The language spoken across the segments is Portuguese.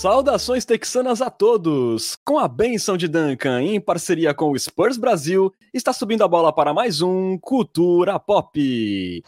Saudações texanas a todos! Com a benção de Duncan, em parceria com o Spurs Brasil, está subindo a bola para mais um Cultura Pop.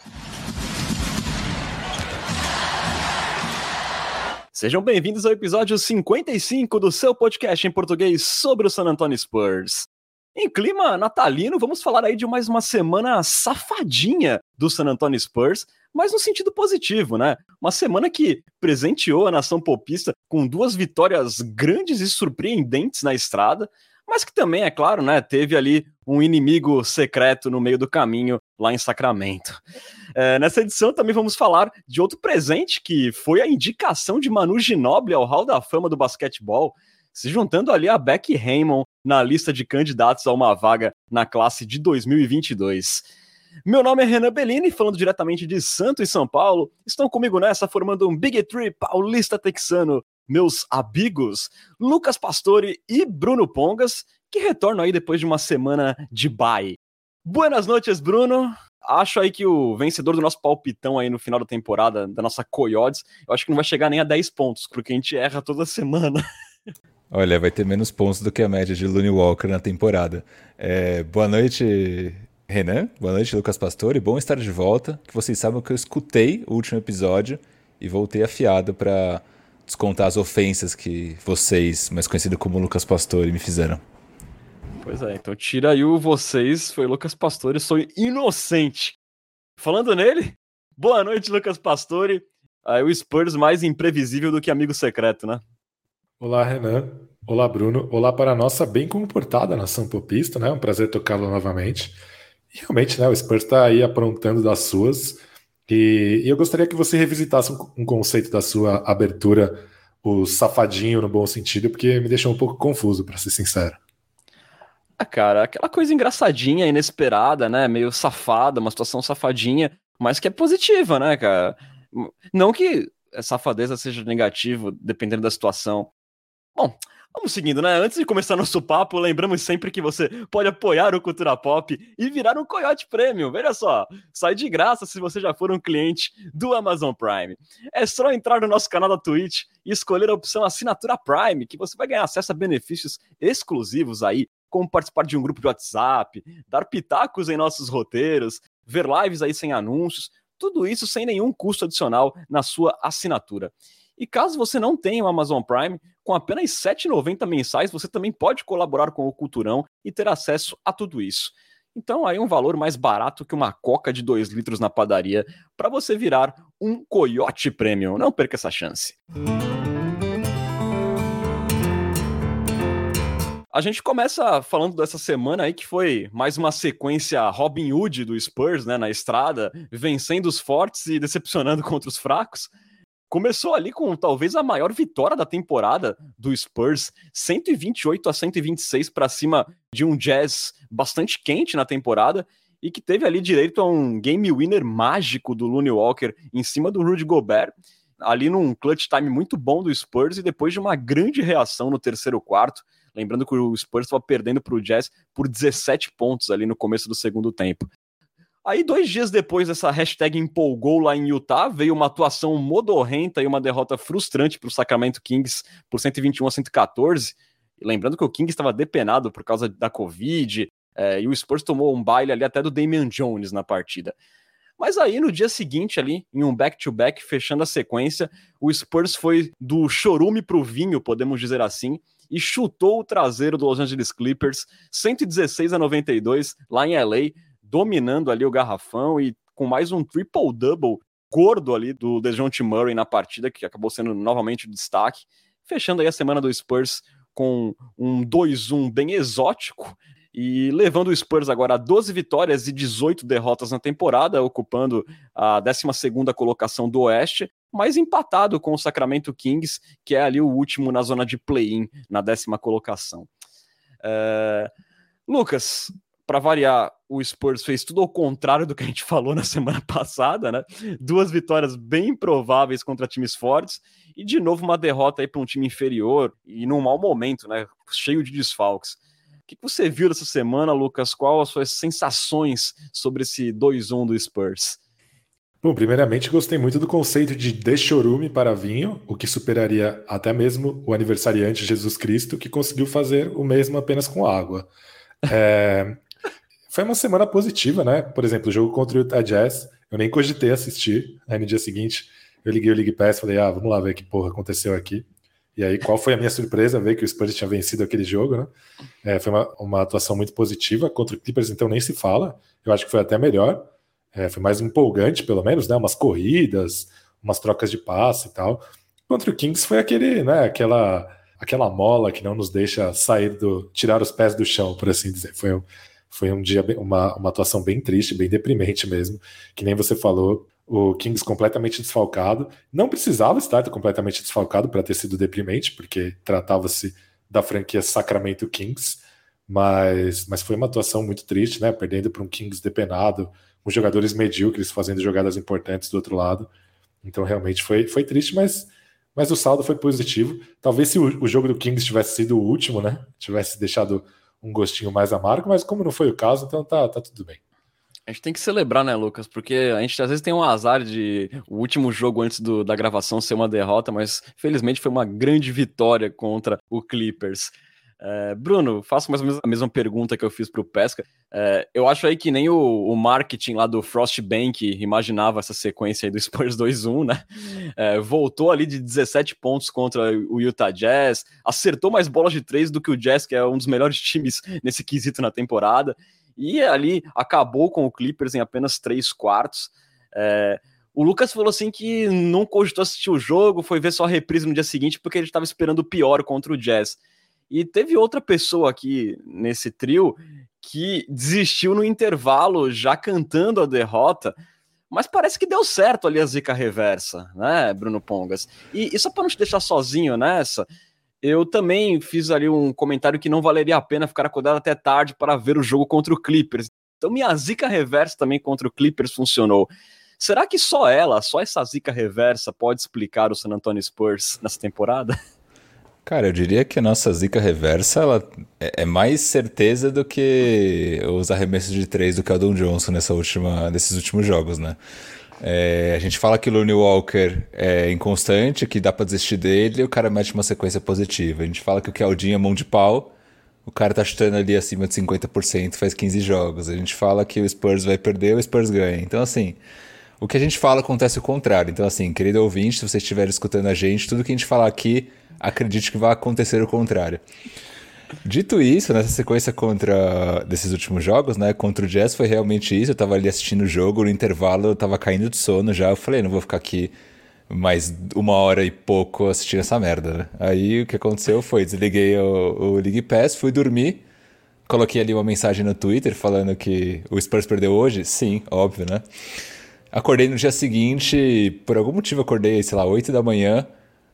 Sejam bem-vindos ao episódio 55 do seu podcast em português sobre o San Antonio Spurs. Em clima natalino, vamos falar aí de mais uma semana safadinha do San Antonio Spurs, mas no sentido positivo, né? Uma semana que presenteou a nação popista com duas vitórias grandes e surpreendentes na estrada, mas que também, é claro, né, teve ali um inimigo secreto no meio do caminho lá em Sacramento. É, nessa edição também vamos falar de outro presente que foi a indicação de Manu Ginobili ao Hall da Fama do basquetebol, se juntando ali a Becky Raymond na lista de candidatos a uma vaga na classe de 2022. Meu nome é Renan Bellini, falando diretamente de Santo e São Paulo. Estão comigo nessa, formando um Big Tree paulista texano. Meus amigos, Lucas Pastore e Bruno Pongas, que retornam aí depois de uma semana de bye. Buenas noites, Bruno. Acho aí que o vencedor do nosso palpitão aí no final da temporada, da nossa Coyotes, eu acho que não vai chegar nem a 10 pontos, porque a gente erra toda semana. Olha, vai ter menos pontos do que a média de Looney Walker na temporada. É, boa noite, Renan. Boa noite, Lucas Pastore. Bom estar de volta. Que vocês sabem que eu escutei o último episódio e voltei afiado para descontar as ofensas que vocês, mais conhecido como Lucas Pastore, me fizeram. Pois é, então tira aí o vocês, foi Lucas Pastore, sou inocente. Falando nele, boa noite, Lucas Pastore. Aí o Spurs mais imprevisível do que amigo secreto, né? Olá, Renan. Olá, Bruno. Olá para a nossa bem comportada nação popista, né? Um prazer tocá-lo novamente. E realmente, né, o Spurs está aí aprontando das suas. E, e, eu gostaria que você revisitasse um, um, conceito da sua abertura, o safadinho no bom sentido, porque me deixou um pouco confuso, para ser sincero. Ah, cara, aquela coisa engraçadinha, inesperada, né? Meio safada, uma situação safadinha, mas que é positiva, né, cara? Não que safadeza seja negativo, dependendo da situação. Bom, Vamos seguindo, né? Antes de começar nosso papo, lembramos sempre que você pode apoiar o Cultura Pop e virar um Coyote Premium. Veja só, sai de graça se você já for um cliente do Amazon Prime. É só entrar no nosso canal da Twitch e escolher a opção Assinatura Prime, que você vai ganhar acesso a benefícios exclusivos aí, como participar de um grupo de WhatsApp, dar pitacos em nossos roteiros, ver lives aí sem anúncios, tudo isso sem nenhum custo adicional na sua assinatura. E caso você não tenha o Amazon Prime, com apenas R$ 7,90 mensais, você também pode colaborar com o Culturão e ter acesso a tudo isso. Então, aí um valor mais barato que uma coca de 2 litros na padaria para você virar um Coyote Premium. Não perca essa chance. A gente começa falando dessa semana aí que foi mais uma sequência Robin Hood do Spurs, né, na estrada, vencendo os fortes e decepcionando contra os fracos começou ali com talvez a maior vitória da temporada do Spurs, 128 a 126 para cima de um Jazz bastante quente na temporada e que teve ali direito a um game winner mágico do Looney Walker em cima do Rudy Gobert, ali num clutch time muito bom do Spurs e depois de uma grande reação no terceiro quarto, lembrando que o Spurs estava perdendo para o Jazz por 17 pontos ali no começo do segundo tempo. Aí, dois dias depois dessa hashtag empolgou lá em Utah, veio uma atuação modorrenta e uma derrota frustrante para o Sacramento Kings por 121 a 114. lembrando que o Kings estava depenado por causa da Covid, é, e o Spurs tomou um baile ali até do Damian Jones na partida. Mas aí, no dia seguinte, ali, em um back-to-back, -back, fechando a sequência, o Spurs foi do chorume para o vinho, podemos dizer assim, e chutou o traseiro do Los Angeles Clippers, 116 a 92, lá em LA, dominando ali o garrafão e com mais um triple-double gordo ali do DeJounte Murray na partida, que acabou sendo novamente o destaque. Fechando aí a semana do Spurs com um 2-1 bem exótico e levando o Spurs agora a 12 vitórias e 18 derrotas na temporada, ocupando a 12ª colocação do Oeste, mas empatado com o Sacramento Kings, que é ali o último na zona de play-in, na décima colocação. É... Lucas, para variar, o Spurs fez tudo ao contrário do que a gente falou na semana passada, né? Duas vitórias bem improváveis contra times fortes e de novo uma derrota aí para um time inferior e num mau momento, né? Cheio de desfalques. O que você viu dessa semana, Lucas? Quais as suas sensações sobre esse 2-1 do Spurs? Bom, primeiramente gostei muito do conceito de de chorume para vinho, o que superaria até mesmo o aniversariante Jesus Cristo, que conseguiu fazer o mesmo apenas com água. É... Foi uma semana positiva, né? Por exemplo, o jogo contra o Utah Jazz, eu nem cogitei assistir. Aí no dia seguinte, eu liguei o League Pass falei, ah, vamos lá ver que porra aconteceu aqui. E aí, qual foi a minha surpresa ver que o Spurs tinha vencido aquele jogo, né? É, foi uma, uma atuação muito positiva contra o Clippers, então nem se fala. Eu acho que foi até melhor. É, foi mais empolgante, pelo menos, né? Umas corridas, umas trocas de passe e tal. Contra o Kings foi aquele, né? Aquela, aquela mola que não nos deixa sair do, tirar os pés do chão, por assim dizer. Foi um, foi um dia, uma, uma atuação bem triste, bem deprimente mesmo. Que nem você falou, o Kings completamente desfalcado. Não precisava estar completamente desfalcado para ter sido deprimente, porque tratava-se da franquia Sacramento Kings, mas, mas foi uma atuação muito triste, né? Perdendo para um Kings depenado, com jogadores medíocres fazendo jogadas importantes do outro lado. Então realmente foi, foi triste, mas, mas o saldo foi positivo. Talvez se o, o jogo do Kings tivesse sido o último, né? Tivesse deixado um gostinho mais amargo, mas como não foi o caso, então tá, tá tudo bem. A gente tem que celebrar, né, Lucas? Porque a gente às vezes tem um azar de o último jogo antes do, da gravação ser uma derrota, mas felizmente foi uma grande vitória contra o Clippers. É, Bruno, faço mais ou menos a mesma pergunta que eu fiz para o Pesca. É, eu acho aí que nem o, o, marketing lá do Frostbank imaginava essa sequência aí do Spurs 2-1, né? É, voltou ali de 17 pontos contra o Utah Jazz, acertou mais bolas de três do que o Jazz, que é um dos melhores times nesse quesito na temporada e ali acabou com o Clippers em apenas três quartos. É, o Lucas falou assim que não cogitou assistir o jogo, foi ver só a reprise no dia seguinte porque ele estava esperando o pior contra o Jazz. E teve outra pessoa aqui nesse trio que desistiu no intervalo, já cantando a derrota, mas parece que deu certo ali a zica reversa, né, Bruno Pongas? E, e só para não te deixar sozinho nessa, eu também fiz ali um comentário que não valeria a pena ficar acordado até tarde para ver o jogo contra o Clippers. Então minha zica reversa também contra o Clippers funcionou. Será que só ela, só essa zica reversa pode explicar o San Antonio Spurs nessa temporada? Cara, eu diria que a nossa zica reversa ela é, é mais certeza do que os arremessos de três do Keldon Johnson nessa última, nesses últimos jogos, né? É, a gente fala que o Looney Walker é inconstante, que dá pra desistir dele, e o cara mete uma sequência positiva. A gente fala que o Keldinho é mão de pau, o cara tá chutando ali acima de 50%, faz 15 jogos. A gente fala que o Spurs vai perder, o Spurs ganha. Então, assim, o que a gente fala acontece o contrário. Então, assim, querido ouvinte, se você estiver escutando a gente, tudo que a gente falar aqui, acredite que vai acontecer o contrário. Dito isso, nessa sequência contra desses últimos jogos, né? Contra o Jazz foi realmente isso. Eu tava ali assistindo o jogo, no intervalo eu tava caindo de sono já. Eu falei, não vou ficar aqui mais uma hora e pouco assistindo essa merda, né? Aí o que aconteceu foi, desliguei o, o League Pass, fui dormir, coloquei ali uma mensagem no Twitter falando que o Spurs perdeu hoje. Sim, óbvio, né? Acordei no dia seguinte, por algum motivo acordei, sei lá, 8 da manhã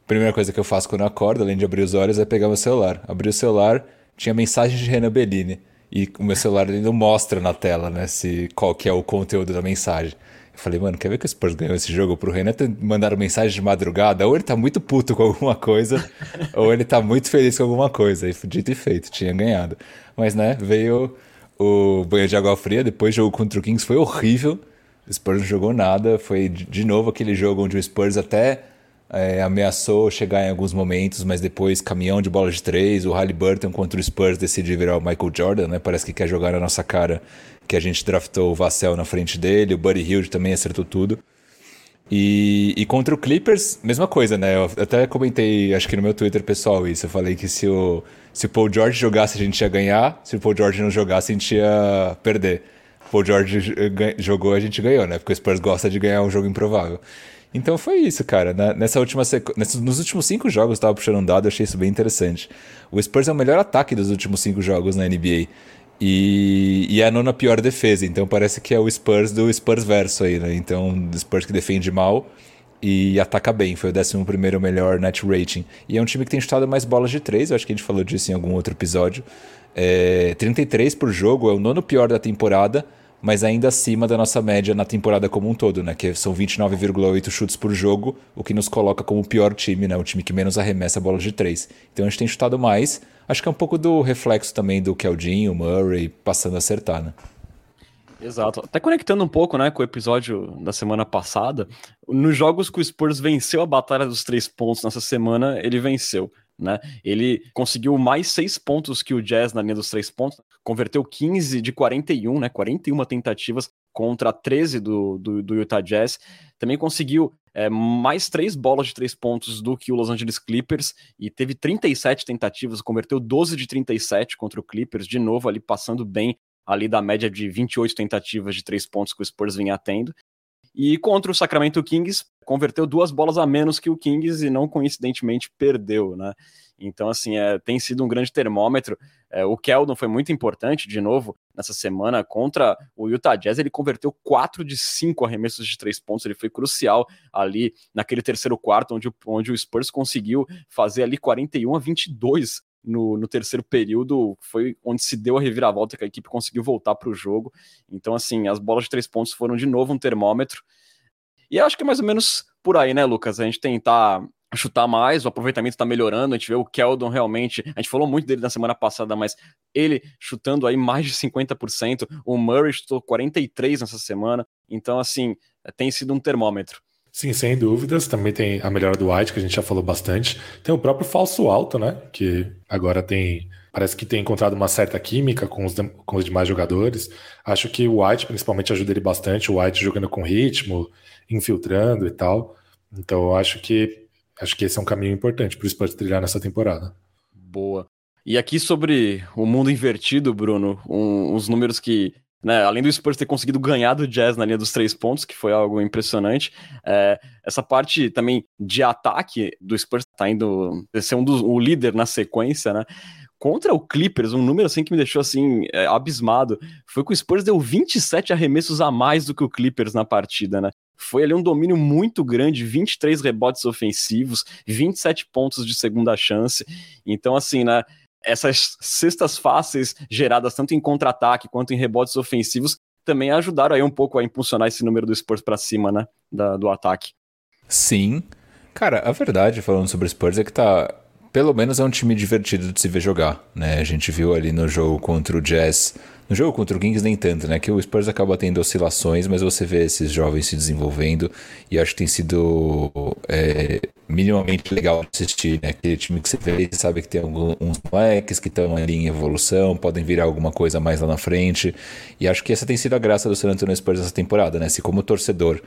primeira coisa que eu faço quando eu acordo, além de abrir os olhos, é pegar meu celular. Abri o celular, tinha mensagem de Renan Bellini. E o meu celular ele não mostra na tela, né, se, qual que é o conteúdo da mensagem. Eu falei, mano, quer ver que o Spurs ganhou esse jogo pro Renan? Mandaram mensagem de madrugada, ou ele tá muito puto com alguma coisa, ou ele tá muito feliz com alguma coisa. E dito e feito, tinha ganhado. Mas, né, veio o banho de água fria, depois o jogo contra o Kings foi horrível. O Spurs não jogou nada, foi de novo aquele jogo onde o Spurs até é, ameaçou chegar em alguns momentos, mas depois caminhão de bola de três, o Halliburton contra o Spurs decide virar o Michael Jordan, né? Parece que quer jogar na nossa cara que a gente draftou o Vassell na frente dele, o Buddy Hield também acertou tudo. E, e, contra o Clippers, mesma coisa, né? Eu até comentei, acho que no meu Twitter pessoal isso. Eu falei que se o, se o Paul George jogasse, a gente ia ganhar. Se o Paul George não jogasse, a gente ia perder. O Paul George jogou, a gente ganhou, né? Porque o Spurs gosta de ganhar um jogo improvável. Então foi isso, cara. nessa última sequ... nos últimos cinco jogos, eu tava puxando um dado, eu achei isso bem interessante. O Spurs é o melhor ataque dos últimos cinco jogos na NBA. E, e é a nona pior defesa. Então parece que é o Spurs do Spurs verso aí, né? Então, o Spurs que defende mal e ataca bem. Foi o 11 primeiro melhor net rating. E é um time que tem chutado mais bolas de três. Eu acho que a gente falou disso em algum outro episódio. É, 33 por jogo, é o nono pior da temporada mas ainda acima da nossa média na temporada como um todo, né? Que são 29,8 chutes por jogo, o que nos coloca como o pior time, né? O time que menos arremessa a bola de três. Então a gente tem chutado mais. Acho que é um pouco do reflexo também do Keldinho, Murray, passando a acertar, né? Exato. Até conectando um pouco, né, com o episódio da semana passada, nos jogos que o Spurs venceu a batalha dos três pontos nessa semana, ele venceu. Né? Ele conseguiu mais seis pontos que o Jazz na linha dos três pontos, converteu 15 de 41, né? 41 tentativas contra 13 do, do, do Utah Jazz. Também conseguiu é, mais três bolas de três pontos do que o Los Angeles Clippers e teve 37 tentativas, converteu 12 de 37 contra o Clippers, de novo ali passando bem ali da média de 28 tentativas de três pontos que o Spurs vinha tendo. E contra o Sacramento Kings, converteu duas bolas a menos que o Kings e não coincidentemente perdeu, né? Então, assim, é, tem sido um grande termômetro. É, o Keldon foi muito importante, de novo, nessa semana contra o Utah Jazz. Ele converteu 4 de 5 arremessos de três pontos. Ele foi crucial ali naquele terceiro quarto, onde, onde o Spurs conseguiu fazer ali 41 a 22 no, no, terceiro período foi onde se deu a reviravolta que a equipe conseguiu voltar para o jogo. Então, assim, as bolas de três pontos foram de novo um termômetro. E acho que é mais ou menos por aí, né, Lucas? A gente tentar chutar mais, o aproveitamento está melhorando, a gente vê o Keldon realmente, a gente falou muito dele na semana passada, mas ele chutando aí mais de 50%, o Murray chutou 43 nessa semana, então assim, tem sido um termômetro. Sim, sem dúvidas. Também tem a melhora do White, que a gente já falou bastante. Tem o próprio falso alto, né? Que agora tem. Parece que tem encontrado uma certa química com os, com os demais jogadores. Acho que o White, principalmente, ajuda ele bastante. O White jogando com ritmo, infiltrando e tal. Então, acho que acho que esse é um caminho importante para o Spurs trilhar nessa temporada. Boa. E aqui sobre o mundo invertido, Bruno, um, uns números que né, além do Spurs ter conseguido ganhar do Jazz na linha dos três pontos, que foi algo impressionante, é, essa parte também de ataque do Spurs tá indo ser um dos, o líder na sequência, né? Contra o Clippers, um número assim que me deixou assim é, abismado, foi que o Spurs deu 27 arremessos a mais do que o Clippers na partida, né? Foi ali um domínio muito grande, 23 rebotes ofensivos, 27 pontos de segunda chance. Então, assim, né? Essas cestas fáceis geradas tanto em contra-ataque quanto em rebotes ofensivos também ajudaram aí um pouco a impulsionar esse número do Spurs para cima, né, da, do ataque. Sim. Cara, a verdade falando sobre o Spurs é que tá pelo menos é um time divertido de se ver jogar, né? A gente viu ali no jogo contra o Jazz no jogo contra o Kings nem tanto, né? Que o Spurs acaba tendo oscilações, mas você vê esses jovens se desenvolvendo e acho que tem sido é, minimamente legal assistir, né? Aquele time que você vê, sabe que tem alguns moleques que estão ali em evolução, podem virar alguma coisa mais lá na frente. E acho que essa tem sido a graça do San Antonio Spurs essa temporada, né? Se como torcedor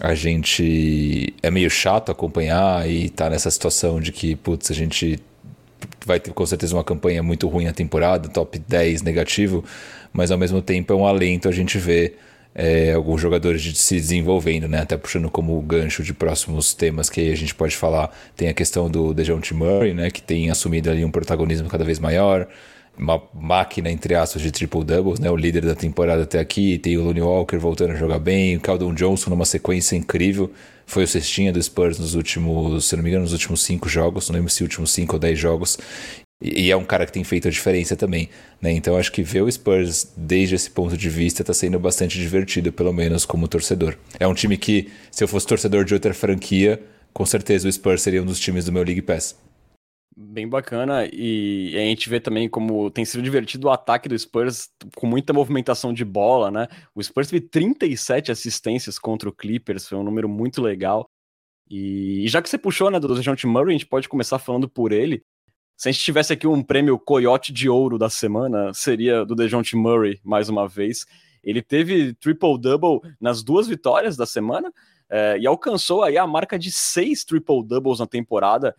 a gente é meio chato acompanhar e tá nessa situação de que, putz, a gente vai ter com certeza uma campanha muito ruim na temporada, top 10 negativo, mas ao mesmo tempo é um alento a gente ver é, alguns jogadores de se desenvolvendo, né? Até puxando como gancho de próximos temas que a gente pode falar, tem a questão do DeJounte Murray, né? Que tem assumido ali um protagonismo cada vez maior, uma máquina, entre aspas, de triple-doubles, né? O líder da temporada até aqui, tem o Looney Walker voltando a jogar bem, o Caldon Johnson numa sequência incrível, foi o cestinha do Spurs nos últimos, se não me engano, nos últimos cinco jogos, não lembro se últimos cinco ou dez jogos, e é um cara que tem feito a diferença também, né? Então acho que ver o Spurs desde esse ponto de vista está sendo bastante divertido, pelo menos como torcedor. É um time que, se eu fosse torcedor de outra franquia, com certeza o Spurs seria um dos times do meu League Pass. Bem bacana, e a gente vê também como tem sido divertido o ataque do Spurs com muita movimentação de bola, né? O Spurs teve 37 assistências contra o Clippers, foi um número muito legal. E, já que você puxou, né, do DeJounte Murray, a gente pode começar falando por ele. Se a gente tivesse aqui um prêmio Coyote de Ouro da semana, seria do DeJounte Murray, mais uma vez. Ele teve triple-double nas duas vitórias da semana é, e alcançou aí a marca de seis triple-doubles na temporada,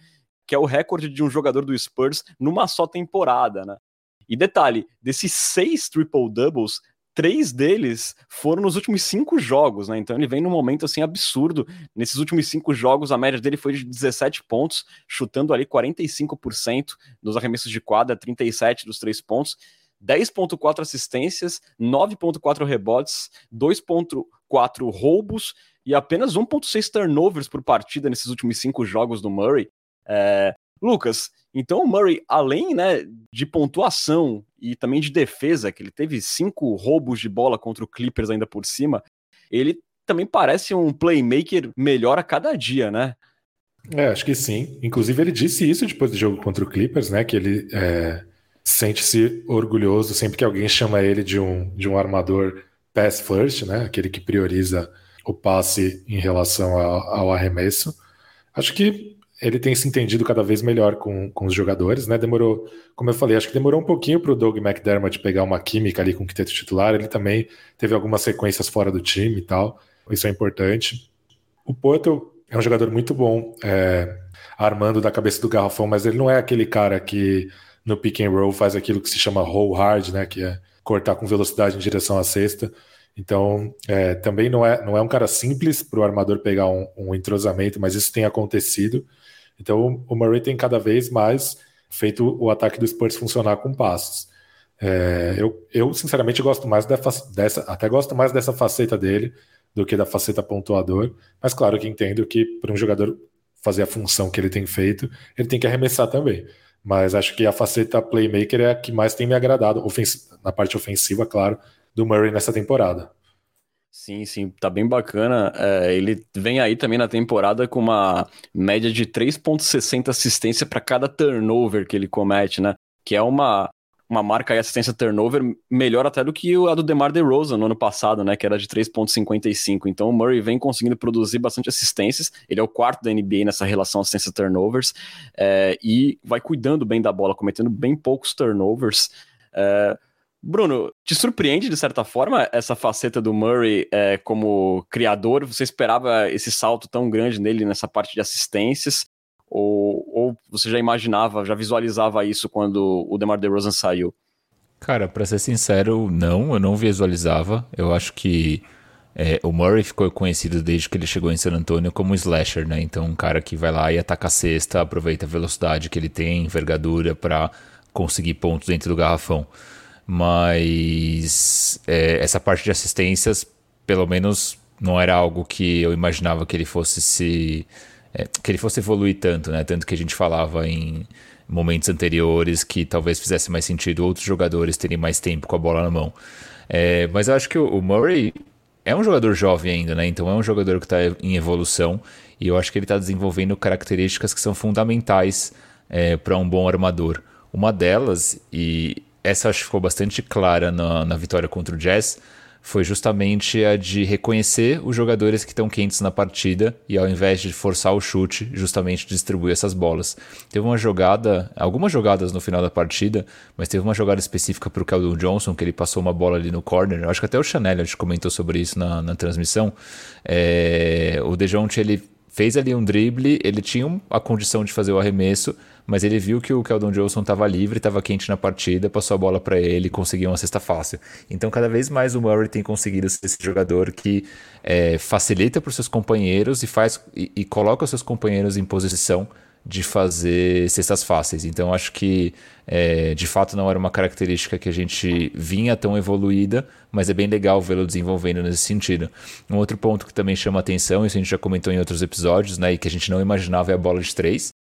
que é o recorde de um jogador do Spurs numa só temporada, né? E detalhe, desses seis triple-doubles, três deles foram nos últimos cinco jogos, né? Então ele vem num momento assim absurdo. Nesses últimos cinco jogos, a média dele foi de 17 pontos, chutando ali 45% dos arremessos de quadra, 37 dos três pontos. 10.4 assistências, 9.4 rebotes, 2.4 roubos e apenas 1.6 turnovers por partida nesses últimos cinco jogos do Murray. É... Lucas, então o Murray, além né, de pontuação e também de defesa, que ele teve cinco roubos de bola contra o Clippers ainda por cima, ele também parece um playmaker melhor a cada dia, né? É, acho que sim. Inclusive ele disse isso depois do jogo contra o Clippers, né? Que ele é, sente-se orgulhoso sempre que alguém chama ele de um, de um armador pass first, né? Aquele que prioriza o passe em relação ao, ao arremesso. Acho que ele tem se entendido cada vez melhor com, com os jogadores, né? Demorou, como eu falei, acho que demorou um pouquinho para o Doug McDermott pegar uma química ali com o quinteto titular. Ele também teve algumas sequências fora do time e tal. Isso é importante. O Porto é um jogador muito bom, é, armando da cabeça do garrafão, mas ele não é aquele cara que no pick and roll faz aquilo que se chama roll hard, né? Que é cortar com velocidade em direção à cesta. Então, é, também não é, não é um cara simples para o armador pegar um, um, entrosamento, mas isso tem acontecido. Então, o Murray tem cada vez mais feito o ataque do Spurs funcionar com passos. É, eu, eu, sinceramente, gosto mais dessa, dessa, até gosto mais dessa faceta dele do que da faceta pontuador, mas claro que entendo que para um jogador fazer a função que ele tem feito, ele tem que arremessar também. Mas acho que a faceta playmaker é a que mais tem me agradado, na parte ofensiva, claro, do Murray nessa temporada. Sim, sim, tá bem bacana. É, ele vem aí também na temporada com uma média de 3,60 assistência para cada turnover que ele comete, né? Que é uma, uma marca aí, assistência turnover, melhor até do que a do DeMar DeRozan no ano passado, né? Que era de 3,55. Então o Murray vem conseguindo produzir bastante assistências. Ele é o quarto da NBA nessa relação assistência turnovers é, e vai cuidando bem da bola, cometendo bem poucos turnovers. É, Bruno, te surpreende de certa forma essa faceta do Murray é, como criador? Você esperava esse salto tão grande nele nessa parte de assistências? Ou, ou você já imaginava, já visualizava isso quando o DeMar DeRozan saiu? Cara, para ser sincero, não, eu não visualizava. Eu acho que é, o Murray ficou conhecido desde que ele chegou em San Antonio como slasher, né? Então, um cara que vai lá e ataca a cesta, aproveita a velocidade que ele tem, envergadura para conseguir pontos dentro do garrafão mas é, essa parte de assistências, pelo menos, não era algo que eu imaginava que ele fosse se é, que ele fosse evoluir tanto, né? Tanto que a gente falava em momentos anteriores que talvez fizesse mais sentido outros jogadores terem mais tempo com a bola na mão. É, mas eu acho que o Murray é um jogador jovem ainda, né? Então é um jogador que está em evolução e eu acho que ele está desenvolvendo características que são fundamentais é, para um bom armador. Uma delas, e essa acho que ficou bastante clara na, na vitória contra o Jazz, foi justamente a de reconhecer os jogadores que estão quentes na partida e ao invés de forçar o chute, justamente distribuir essas bolas. Teve uma jogada, algumas jogadas no final da partida, mas teve uma jogada específica para o Keldon Johnson, que ele passou uma bola ali no corner. Acho que até o Chanel a gente comentou sobre isso na, na transmissão. É, o Dejounte ele fez ali um drible, ele tinha a condição de fazer o arremesso, mas ele viu que o Keldon Johnson estava livre, estava quente na partida, passou a bola para ele e conseguiu uma cesta fácil. Então, cada vez mais o Murray tem conseguido ser esse jogador que é, facilita para os seus companheiros e faz e, e coloca os seus companheiros em posição de fazer cestas fáceis. Então acho que é, de fato não era uma característica que a gente vinha tão evoluída, mas é bem legal vê-lo desenvolvendo nesse sentido. Um outro ponto que também chama atenção, isso a gente já comentou em outros episódios, né, e que a gente não imaginava é a bola de três.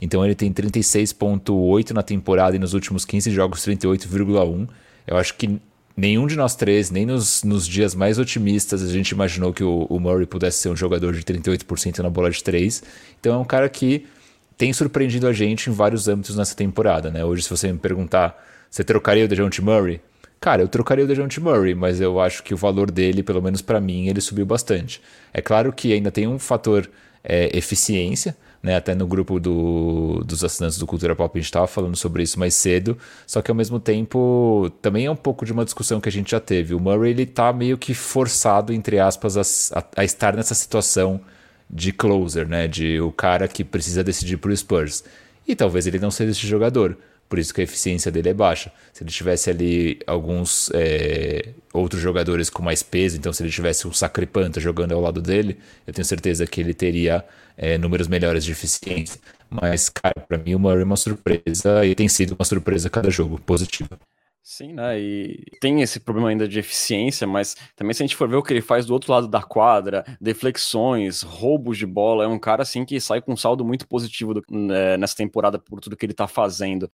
Então ele tem 36,8 na temporada e nos últimos 15 jogos 38,1. Eu acho que nenhum de nós três, nem nos, nos dias mais otimistas, a gente imaginou que o, o Murray pudesse ser um jogador de 38% na bola de três. Então é um cara que tem surpreendido a gente em vários âmbitos nessa temporada, né? Hoje, se você me perguntar, você trocaria o DeJounte Murray? Cara, eu trocaria o DeJounte Murray, mas eu acho que o valor dele, pelo menos para mim, ele subiu bastante. É claro que ainda tem um fator é, eficiência, né? Até no grupo do, dos assinantes do Cultura Pop a gente estava falando sobre isso mais cedo, só que ao mesmo tempo também é um pouco de uma discussão que a gente já teve. O Murray ele tá meio que forçado, entre aspas, a, a, estar nessa situação de closer, né? De o cara que precisa decidir pro Spurs. E talvez ele não seja esse jogador. Por isso que a eficiência dele é baixa. Se ele tivesse ali alguns é, outros jogadores com mais peso, então se ele tivesse um Sacripanta jogando ao lado dele, eu tenho certeza que ele teria é, números melhores de eficiência. Mas, cara, para mim o Murray é uma surpresa e tem sido uma surpresa cada jogo, positiva. Sim, né? E tem esse problema ainda de eficiência, mas também se a gente for ver o que ele faz do outro lado da quadra, deflexões, roubos de bola, é um cara assim que sai com um saldo muito positivo do, é, nessa temporada por tudo que ele tá fazendo.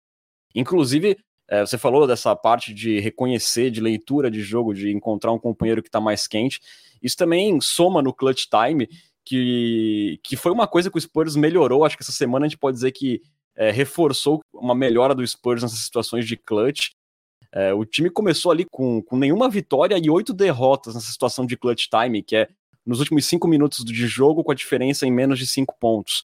Inclusive, é, você falou dessa parte de reconhecer, de leitura de jogo, de encontrar um companheiro que tá mais quente. Isso também soma no clutch time, que, que foi uma coisa que o Spurs melhorou. Acho que essa semana a gente pode dizer que é, reforçou uma melhora do Spurs nessas situações de clutch É, o time começou ali com, com nenhuma vitória e oito derrotas nessa situação de clutch time, que é nos últimos cinco minutos de jogo, com a diferença em menos de cinco pontos.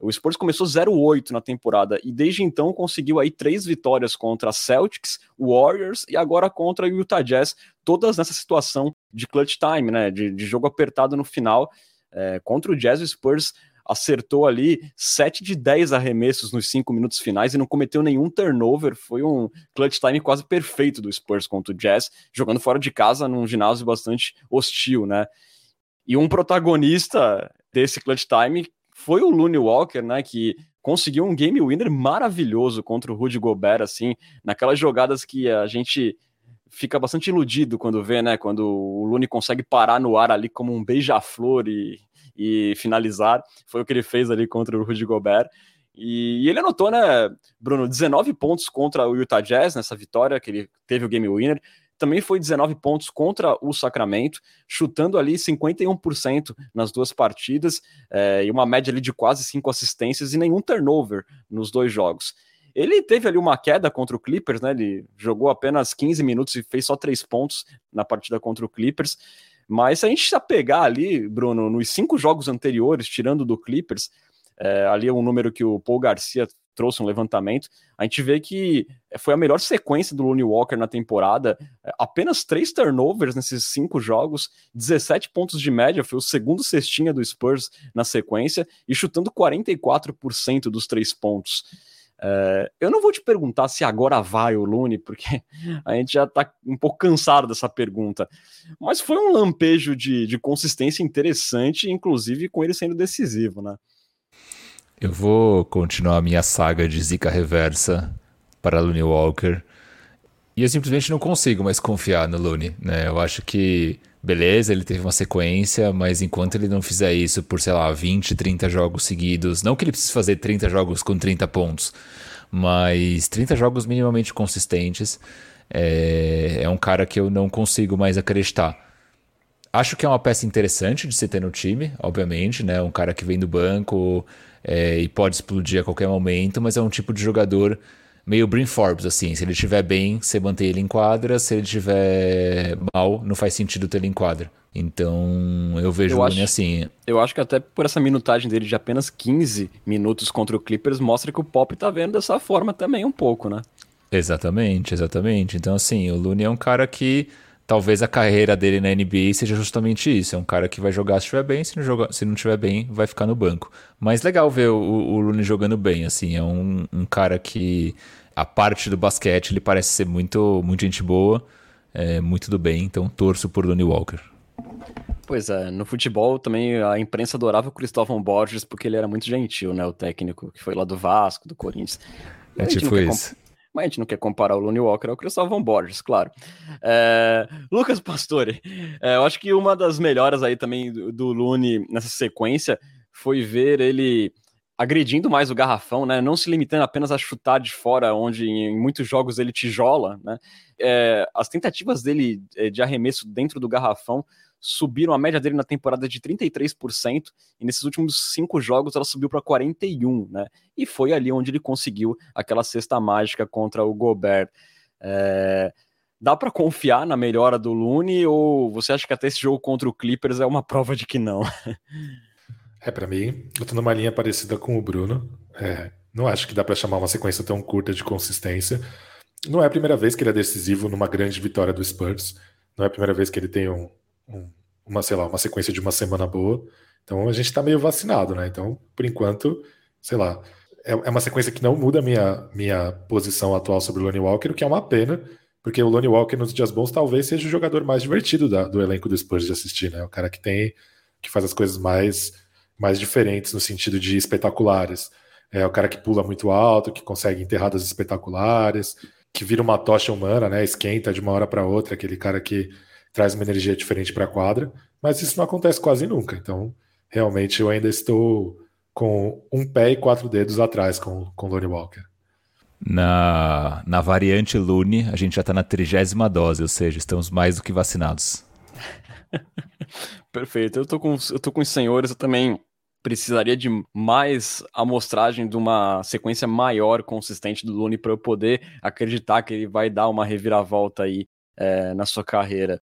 O Spurs começou 0-8 na temporada e desde então conseguiu aí três vitórias contra Celtics, Warriors e agora contra o Utah Jazz, todas nessa situação de clutch time, né, de, de jogo apertado no final. É, contra o Jazz, o Spurs acertou ali 7 de 10 arremessos nos 5 minutos finais e não cometeu nenhum turnover. Foi um clutch time quase perfeito do Spurs contra o Jazz, jogando fora de casa num ginásio bastante hostil, né? E um protagonista desse clutch time foi o Looney Walker, né, que conseguiu um game winner maravilhoso contra o Rudy Gobert, assim, naquelas jogadas que a gente fica bastante iludido quando vê, né, quando o Looney consegue parar no ar ali como um beija-flor e, e finalizar, foi o que ele fez ali contra o Rudy Gobert, e, ele anotou, né, Bruno, 19 pontos contra o Utah Jazz nessa vitória, que ele teve o game winner, também foi 19 pontos contra o Sacramento, chutando ali 51% nas duas partidas, é, e uma média ali de quase cinco assistências e nenhum turnover nos dois jogos. Ele teve ali uma queda contra o Clippers, né? Ele jogou apenas 15 minutos e fez só três pontos na partida contra o Clippers. Mas se a gente já pegar ali, Bruno, nos cinco jogos anteriores, tirando do Clippers, é, ali é um número que o Paul Garcia trouxe um levantamento, a gente vê que foi a melhor sequência do Looney Walker na temporada, é, apenas três turnovers nesses cinco jogos, 17 pontos de média, foi o segundo cestinha do Spurs na sequência, e chutando 44% dos três pontos. É, eu não vou te perguntar se agora vai o Looney, porque a gente já tá um pouco cansado dessa pergunta. Mas foi um lampejo de, de consistência interessante, inclusive com ele sendo decisivo, né? Eu vou continuar a minha saga de zica reversa para Looney Walker. E eu simplesmente não consigo mais confiar no Looney, né? Eu acho que, beleza, ele teve uma sequência, mas enquanto ele não fizer isso por, sei lá, 20, 30 jogos seguidos, não que ele precise fazer 30 jogos com 30 pontos, mas 30 jogos minimamente consistentes, é, é um cara que eu não consigo mais acreditar. Acho que é uma peça interessante de se ter no time, obviamente, né? Um cara que vem do banco, é, e pode explodir a qualquer momento, mas é um tipo de jogador meio Brin Forbes, assim. Se ele estiver bem, você mantém ele em quadra, se ele estiver mal, não faz sentido ter ele em quadra. Então, eu vejo eu o Looney assim. Eu acho que até por essa minutagem dele de apenas 15 minutos contra o Clippers, mostra que o Pop tá vendo dessa forma também um pouco, né? Exatamente, exatamente. Então, assim, o Looney é um cara que talvez a carreira dele na NBA seja justamente isso. É um cara que vai jogar se estiver bem, se não, jogar, se não estiver bem, vai ficar no banco. Mas legal ver o, o jogando bem, assim. É um, um, cara que, a parte do basquete, ele parece ser muito, muito gente boa, é, muito do bem. Então, torço por Looney Walker. Pois é, no futebol também a imprensa adorava o Cristóvão Borges porque ele era muito gentil, né? O técnico que foi lá do Vasco, do Corinthians. É tipo isso mas a gente não quer comparar o Looney Walker ao Cristóvão Borges, claro. É, Lucas Pastore, é, eu acho que uma das melhoras aí também do, do nessa sequência foi ver ele agredindo mais o garrafão, né? Não se limitando apenas a chutar de fora, onde em muitos jogos ele tijola, né? É, as tentativas dele é, de arremesso dentro do garrafão subiram a média dele na temporada de 33%, e nesses últimos cinco jogos ela subiu para 41%, né? E foi ali onde ele conseguiu aquela cesta mágica contra o Gobert. É... Dá para confiar na melhora do Looney ou você acha que até esse jogo contra o Clippers é uma prova de que não? É, para mim, eu tô numa linha parecida com o Bruno. É, não acho que dá para chamar uma sequência tão curta de consistência. Não é a primeira vez que ele é decisivo numa grande vitória do Spurs. Não é a primeira vez que ele tem um, uma, sei lá, uma sequência de uma semana boa. Então a gente está meio vacinado, né? Então, por enquanto, sei lá, é, é uma sequência que não muda a minha, minha posição atual sobre o Lonnie Walker, o que é uma pena, porque o Lonnie Walker nos dias bons talvez seja o jogador mais divertido da, do elenco do Spurs de assistir, né? O cara que tem, que faz as coisas mais, mais diferentes no sentido de espetaculares. É o cara que pula muito alto, que consegue enterradas espetaculares, que vira uma tocha humana, né? Esquenta de uma hora para outra, aquele cara que traz uma energia diferente para a quadra, mas isso não acontece quase nunca. Então, realmente, eu ainda estou com um pé e quatro dedos atrás com, o Lonnie Walker. Na, na variante Lune, a gente já está na trigésima dose, ou seja, estamos mais do que vacinados. Perfeito. Eu tô com, eu tô com os senhores, eu também precisaria de mais amostragem de uma sequência maior, consistente do Looney para eu poder acreditar que ele vai dar uma reviravolta aí é, na sua carreira.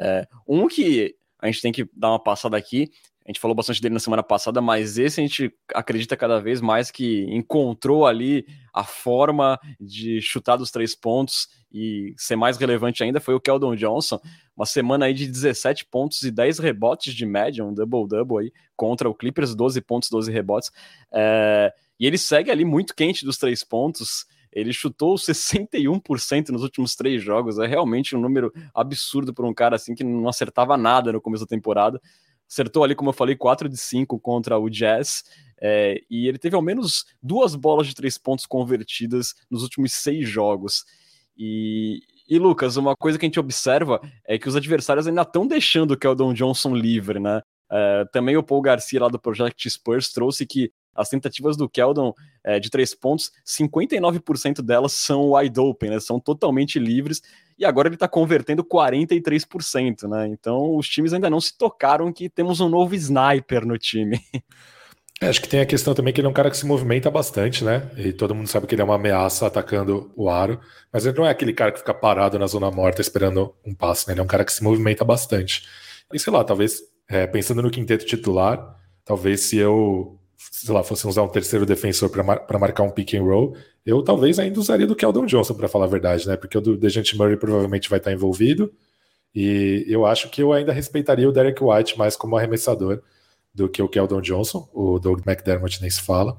É, um que a gente tem que dar uma passada aqui a gente falou bastante dele na semana passada, mas esse a gente acredita cada vez mais que encontrou ali a forma de chutar dos três pontos e ser mais relevante ainda foi o Keldon Johnson. Uma semana aí de 17 pontos e 10 rebotes de média, um double-double aí contra o Clippers, 12 pontos, 12 rebotes. É... E ele segue ali muito quente dos três pontos. Ele chutou 61% nos últimos três jogos. É realmente um número absurdo para um cara assim que não acertava nada no começo da temporada acertou ali, como eu falei, 4 de 5 contra o Jazz. É, e ele teve ao menos duas bolas de três pontos convertidas nos últimos seis jogos. E, e Lucas, uma coisa que a gente observa é que os adversários ainda estão deixando o Keldon Johnson livre, né? É, também o Paul Garcia lá do Project Spurs trouxe que as tentativas do Keldon é, de três pontos, 59% delas são wide open, né? São totalmente livres e agora ele está convertendo 43%, né? Então os times ainda não se tocaram que temos um novo sniper no time. É, acho que tem a questão também que ele é um cara que se movimenta bastante, né? E todo mundo sabe que ele é uma ameaça atacando o aro, mas ele não é aquele cara que fica parado na zona morta esperando um passe, né? Ele é um cara que se movimenta bastante. E sei lá, talvez, é, pensando no quinteto titular, talvez se eu sei lá, fosse usar um terceiro defensor para mar marcar um pick and roll, eu talvez ainda usaria do Keldon Johnson, para falar a verdade, né? Porque o do Dejante Murray provavelmente vai estar envolvido. E eu acho que eu ainda respeitaria o Derek White mais como arremessador do que o Keldon Johnson. O Doug McDermott nem se fala.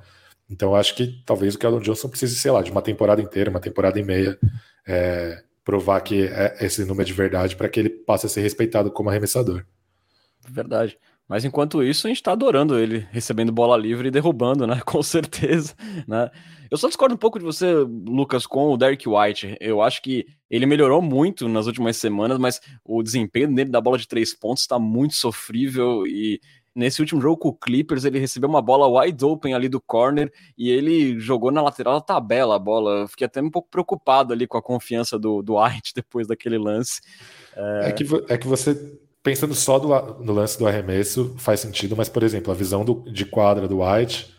Então acho que talvez o Keldon Johnson precise, sei lá, de uma temporada inteira, uma temporada e meia, é, provar que é esse número de verdade para que ele passe a ser respeitado como arremessador. Verdade. Mas enquanto isso, a gente tá adorando ele recebendo bola livre e derrubando, né? Com certeza, né? Eu só discordo um pouco de você, Lucas, com o Derek White. Eu acho que ele melhorou muito nas últimas semanas, mas o desempenho dele da bola de três pontos está muito sofrível e nesse último jogo com o Clippers, ele recebeu uma bola wide open ali do corner e ele jogou na lateral da tabela a bola. Eu fiquei até um pouco preocupado ali com a confiança do, do White depois daquele lance. É... É, que, é que você pensando só do, no lance do arremesso, faz sentido, mas, por exemplo, a visão do, de quadra do White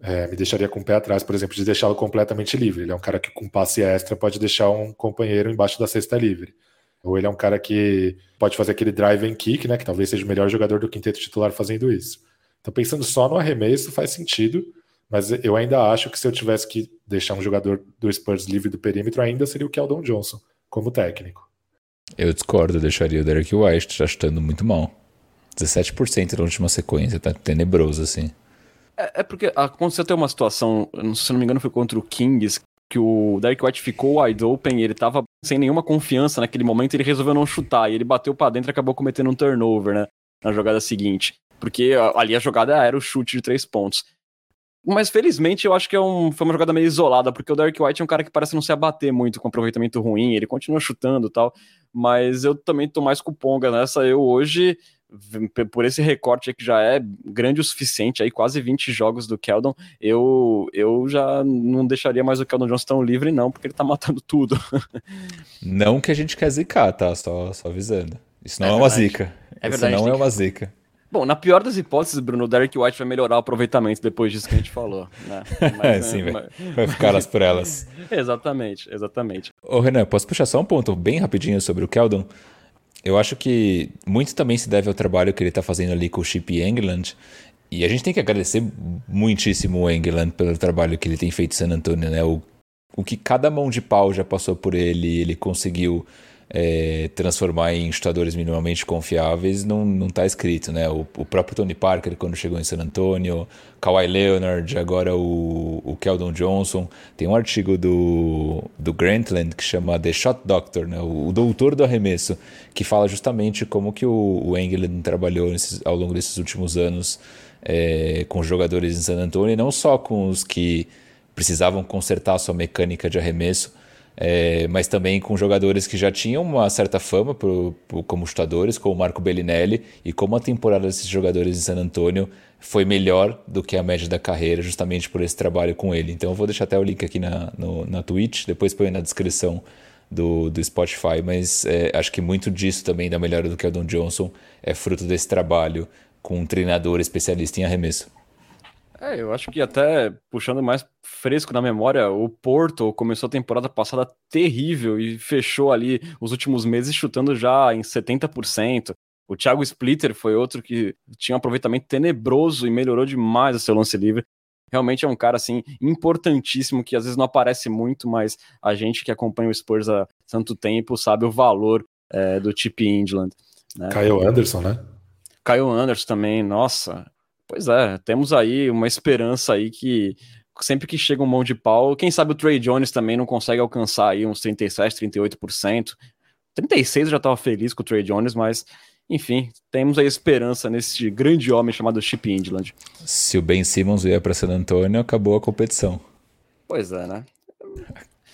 é, me deixaria com o pé atrás, por exemplo, de deixá-lo completamente livre. Ele é um cara que, com passe extra, pode deixar um companheiro embaixo da cesta livre. Ou ele é um cara que pode fazer aquele drive and kick, né? Que talvez seja o melhor jogador do quinteto titular fazendo isso. Então, pensando só no arremesso, faz sentido, mas eu ainda acho que se eu tivesse que deixar um jogador do Spurs livre do perímetro, ainda seria o Keldon Johnson como técnico. Eu discordo, deixaria o Derek White, achando muito mal. 17% na última sequência, tá tenebroso assim. É, é porque aconteceu até uma situação, se não me engano foi contra o Kings, que o Derek White ficou wide open ele tava sem nenhuma confiança naquele momento, ele resolveu não chutar, e ele bateu para dentro e acabou cometendo um turnover, né, na jogada seguinte. Porque ali a jogada era o chute de três pontos. Mas felizmente eu acho que é um, foi uma jogada meio isolada, porque o Derek White é um cara que parece não se abater muito com aproveitamento ruim, ele continua chutando e tal, mas eu também tô mais com ponga nessa. Eu hoje, por esse recorte que já é grande o suficiente, aí quase 20 jogos do Keldon, eu, eu já não deixaria mais o Keldon Johnson tão livre, não, porque ele tá matando tudo. não que a gente quer zicar, tá? Só, só avisando. Isso não é, é uma zica. É verdade. Isso não é uma zica. Bom, na pior das hipóteses, Bruno, o Derek White vai melhorar o aproveitamento depois disso que a gente falou. Né? Mas, é, sim, né, vai, vai ficar as por elas. exatamente, exatamente. Ô, Renan, posso puxar só um ponto bem rapidinho sobre o Keldon? Eu acho que muito também se deve ao trabalho que ele está fazendo ali com o Chip England. E a gente tem que agradecer muitíssimo o England pelo trabalho que ele tem feito em San Antonio, né? O, o que cada mão de pau já passou por ele, ele conseguiu é, transformar em chutadores minimamente confiáveis não, não tá escrito, né? O, o, próprio Tony Parker, quando chegou em San Antonio, Kawhi Leonard, agora o, o Keldon Johnson. Tem um artigo do, do Grantland que chama The Shot Doctor, né? o, o doutor do arremesso, que fala justamente como que o, o England trabalhou nesses, ao longo desses últimos anos é, com jogadores em San Antonio, e não só com os que precisavam consertar a sua mecânica de arremesso, é, mas também com jogadores que já tinham uma certa fama pro, pro, como chutadores, como o Marco Bellinelli, e como a temporada desses jogadores em San Antonio foi melhor do que a média da carreira, justamente por esse trabalho com ele. Então eu vou deixar até o link aqui na, no, na Twitch, depois põe na descrição do, do Spotify, mas é, acho que muito disso também, da melhora do Keldon Johnson, é fruto desse trabalho com um treinador especialista em arremesso. É, eu acho que até puxando mais fresco na memória, o Porto começou a temporada passada terrível e fechou ali os últimos meses chutando já em 70%. O Thiago Splitter foi outro que tinha um aproveitamento tenebroso e melhorou demais o seu lance livre. Realmente é um cara assim importantíssimo que às vezes não aparece muito, mas a gente que acompanha o Spurs há tanto tempo sabe o valor é, do Chip Indland. Né? Kyle Anderson, né? Kyle Anderson também, nossa, Pois é, temos aí uma esperança aí que sempre que chega um mão de pau, quem sabe o Trey Jones também não consegue alcançar aí uns 37, 38%. 36 eu já estava feliz com o Trey Jones, mas enfim, temos a esperança nesse grande homem chamado Chip Indland. Se o Ben Simmons vier para San Antonio, acabou a competição. Pois é, né?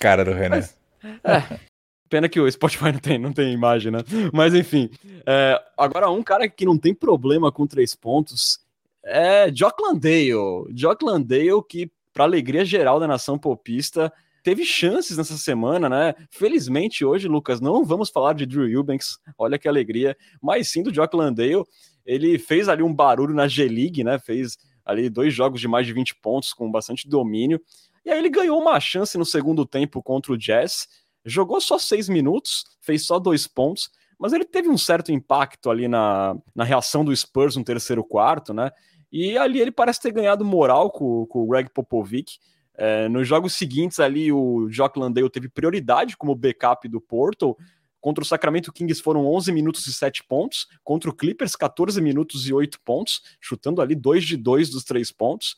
Cara do Renan. Mas, é, pena que o Spotify não tem, não tem imagem, né? Mas enfim, é, agora um cara que não tem problema com três pontos é Jock Landale. Jock Landale que, para alegria geral da nação popista, teve chances nessa semana, né? Felizmente hoje, Lucas, não vamos falar de Drew Eubanks, olha que alegria, mas sim do Jock Landale. Ele fez ali um barulho na G-League, né? Fez ali dois jogos de mais de 20 pontos com bastante domínio. E aí ele ganhou uma chance no segundo tempo contra o Jazz. Jogou só seis minutos, fez só dois pontos, mas ele teve um certo impacto ali na, na reação do Spurs no terceiro quarto, né? E ali ele parece ter ganhado moral com, com o Greg Popovic. É, nos jogos seguintes ali, o Jock Landale teve prioridade como backup do Porto. Contra o Sacramento Kings foram 11 minutos e 7 pontos. Contra o Clippers, 14 minutos e 8 pontos, chutando ali 2 de 2 dos 3 pontos.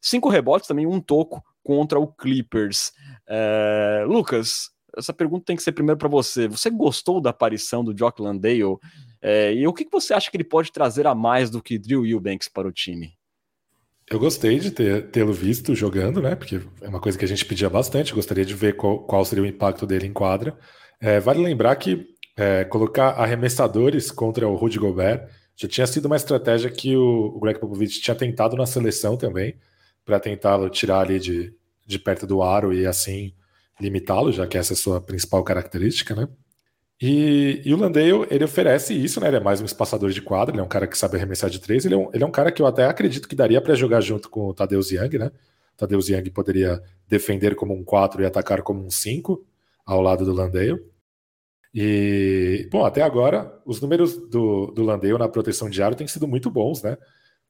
Cinco rebotes também, um toco contra o Clippers. É, Lucas, essa pergunta tem que ser primeiro para você. Você gostou da aparição do Jock Landale é, e o que, você acha que ele pode trazer a mais do que Drew Eubanks para o time? Eu gostei de tê-lo visto jogando, né? Porque é uma coisa que a gente pedia bastante. Gostaria de ver qual, qual seria o impacto dele em quadra. É, vale lembrar que é, colocar arremessadores contra o Rudy Gobert já tinha sido uma estratégia que o, o Greg Popovich tinha tentado na seleção também, para tentá-lo tirar ali de, de perto do aro e assim limitá-lo, já que essa é a sua principal característica, né? E, e, o Landale, ele oferece isso, né? Ele é mais um espaçador de quadra, ele é um cara que sabe arremessar de três, ele é um, ele é um cara que eu até acredito que daria para jogar junto com o Tadeusz Young, né? O Tadeusz Young poderia defender como um 4 e atacar como um 5 ao lado do Landale. E, bom, até agora, os números do, do Landale na proteção de aro têm sido muito bons, né?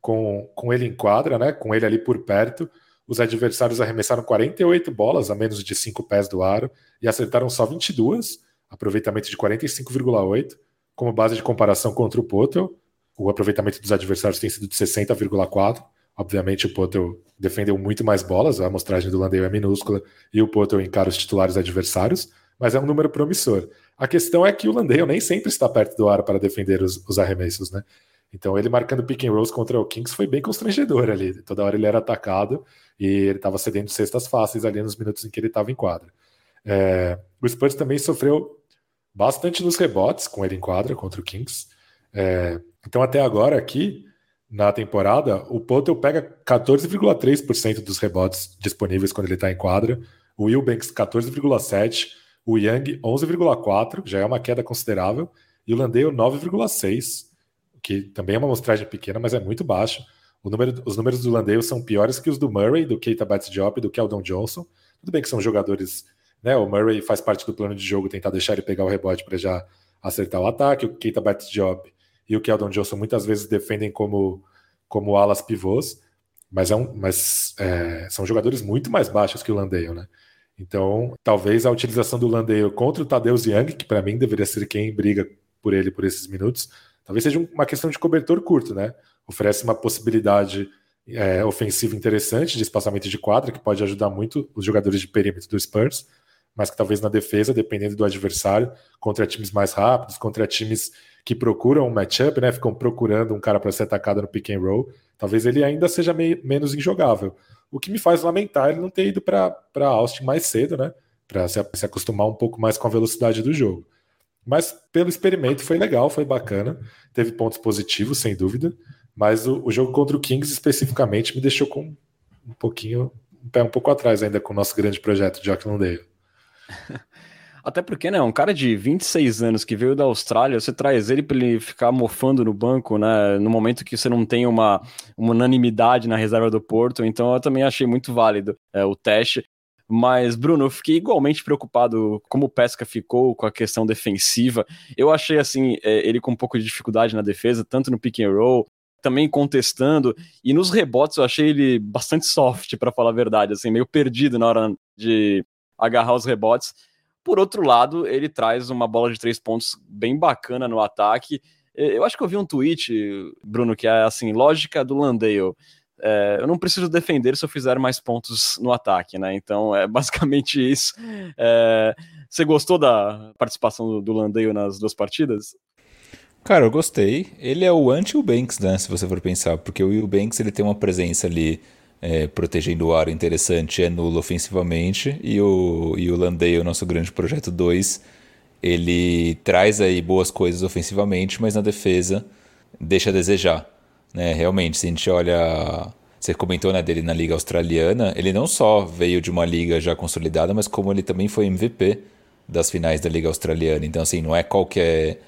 Com, com ele em quadra, né? Com ele ali por perto, os adversários arremessaram 48 bolas a menos de 5 pés do aro e acertaram só 22 aproveitamento de 45,8, como base de comparação contra o Potel. O aproveitamento dos adversários tem sido de 60,4. Obviamente, o Potel defendeu muito mais bolas, a amostragem do Landale é minúscula e o Potel encara os titulares adversários, mas é um número promissor. A questão é que o Landale nem sempre está perto do ar para defender os, os arremessos, né? Então, ele marcando pick and rolls contra o Kings foi bem constrangedor ali. Toda hora ele era atacado e ele estava cedendo cestas fáceis ali nos minutos em que ele estava em quadra. É, o Spurs também sofreu bastante nos rebotes com ele em quadra contra o Kings. É, então, até agora, aqui na temporada, o Potter pega 14,3% dos rebotes disponíveis quando ele está em quadra, o Wilbanks 14,7%, o Young 11,4%, já é uma queda considerável, e o Landale 9,6%, que também é uma amostragem pequena, mas é muito baixo. Número, os números do Landale são piores que os do Murray, do Keita Bates-Diop do Keldon Johnson. Tudo bem que são jogadores né? O Murray faz parte do plano de jogo tentar deixar ele pegar o rebote para já acertar o ataque. O Keita Job e o Keldon Johnson muitas vezes defendem como, como alas pivôs, mas, é um, mas é, são jogadores muito mais baixos que o Landale, né? Então, talvez a utilização do Landale contra o Tadeusz Young, que para mim deveria ser quem briga por ele por esses minutos, talvez seja uma questão de cobertor curto, né? Oferece uma possibilidade é, ofensiva interessante de espaçamento de quadra, que pode ajudar muito os jogadores de perímetro do Spurs mas que talvez na defesa, dependendo do adversário, contra times mais rápidos, contra times que procuram um matchup, né, ficam procurando um cara para ser atacado no pick and roll, talvez ele ainda seja meio, menos injogável. O que me faz lamentar ele não ter ido para Austin mais cedo, né, para se, se acostumar um pouco mais com a velocidade do jogo. Mas pelo experimento foi legal, foi bacana, teve pontos positivos, sem dúvida, mas o, o jogo contra o Kings especificamente me deixou com um pouquinho, um pé um pouco atrás ainda com o nosso grande projeto de Jock Landale. Até porque, né, um cara de 26 anos que veio da Austrália, você traz ele para ele ficar mofando no banco, né, no momento que você não tem uma, uma unanimidade na reserva do Porto, então eu também achei muito válido é, o teste. Mas, Bruno, eu fiquei igualmente preocupado como o Pesca ficou com a questão defensiva. Eu achei, assim, é, ele com um pouco de dificuldade na defesa, tanto no pick and roll, também contestando. E nos rebotes eu achei ele bastante soft, para falar a verdade, assim, meio perdido na hora de agarrar os rebotes. Por outro lado, ele traz uma bola de três pontos bem bacana no ataque. Eu acho que eu vi um tweet, Bruno, que é assim: lógica do Landale é, eu não preciso defender se eu fizer mais pontos no ataque, né? Então é basicamente isso. É, você gostou da participação do, do Landale nas duas partidas? Cara, eu gostei. Ele é o anti-Banks, né? Se você for pensar, porque o Will Banks ele tem uma presença ali é, protegendo o ar interessante, é nulo ofensivamente, e o, e o Landale, o nosso grande projeto 2, ele traz aí boas coisas ofensivamente, mas na defesa deixa a desejar. Né? Realmente, se a gente olha. Você comentou né, dele na Liga Australiana, ele não só veio de uma liga já consolidada, mas como ele também foi MVP das finais da Liga Australiana. Então, assim, não é qualquer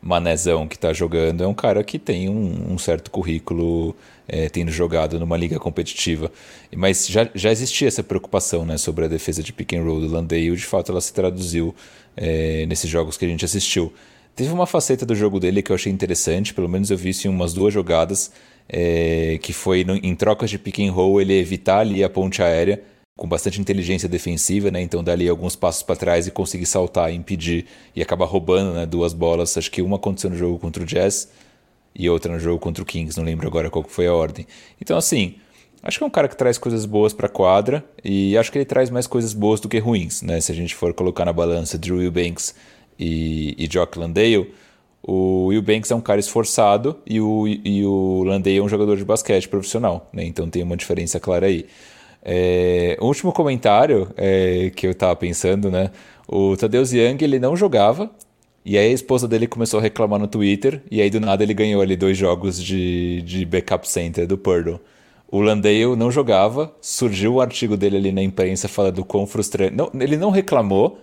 manezão que está jogando, é um cara que tem um, um certo currículo é, tendo jogado numa liga competitiva. Mas já, já existia essa preocupação né, sobre a defesa de pick and roll do Landale, de fato ela se traduziu é, nesses jogos que a gente assistiu. Teve uma faceta do jogo dele que eu achei interessante, pelo menos eu vi isso em umas duas jogadas, é, que foi no, em trocas de pick and roll ele evitar ali a ponte aérea com bastante inteligência defensiva, né? Então dali alguns passos para trás e conseguir saltar, impedir e acabar roubando, né? Duas bolas. Acho que uma aconteceu no jogo contra o Jazz e outra no jogo contra o Kings. Não lembro agora qual foi a ordem. Então assim, acho que é um cara que traz coisas boas para quadra e acho que ele traz mais coisas boas do que ruins, né? Se a gente for colocar na balança Drew Eubanks e, e Jock Landale, o Will Banks é um cara esforçado e o, e o Landale é um jogador de basquete profissional, né? Então tem uma diferença clara aí. É, último comentário é, que eu tava pensando, né? O Tadeusz Young, ele não jogava, e aí a esposa dele começou a reclamar no Twitter, e aí do nada ele ganhou ali dois jogos de, de backup center do Purdle. O Landale não jogava, surgiu o um artigo dele ali na imprensa falando quão frustrante. Não, ele não reclamou,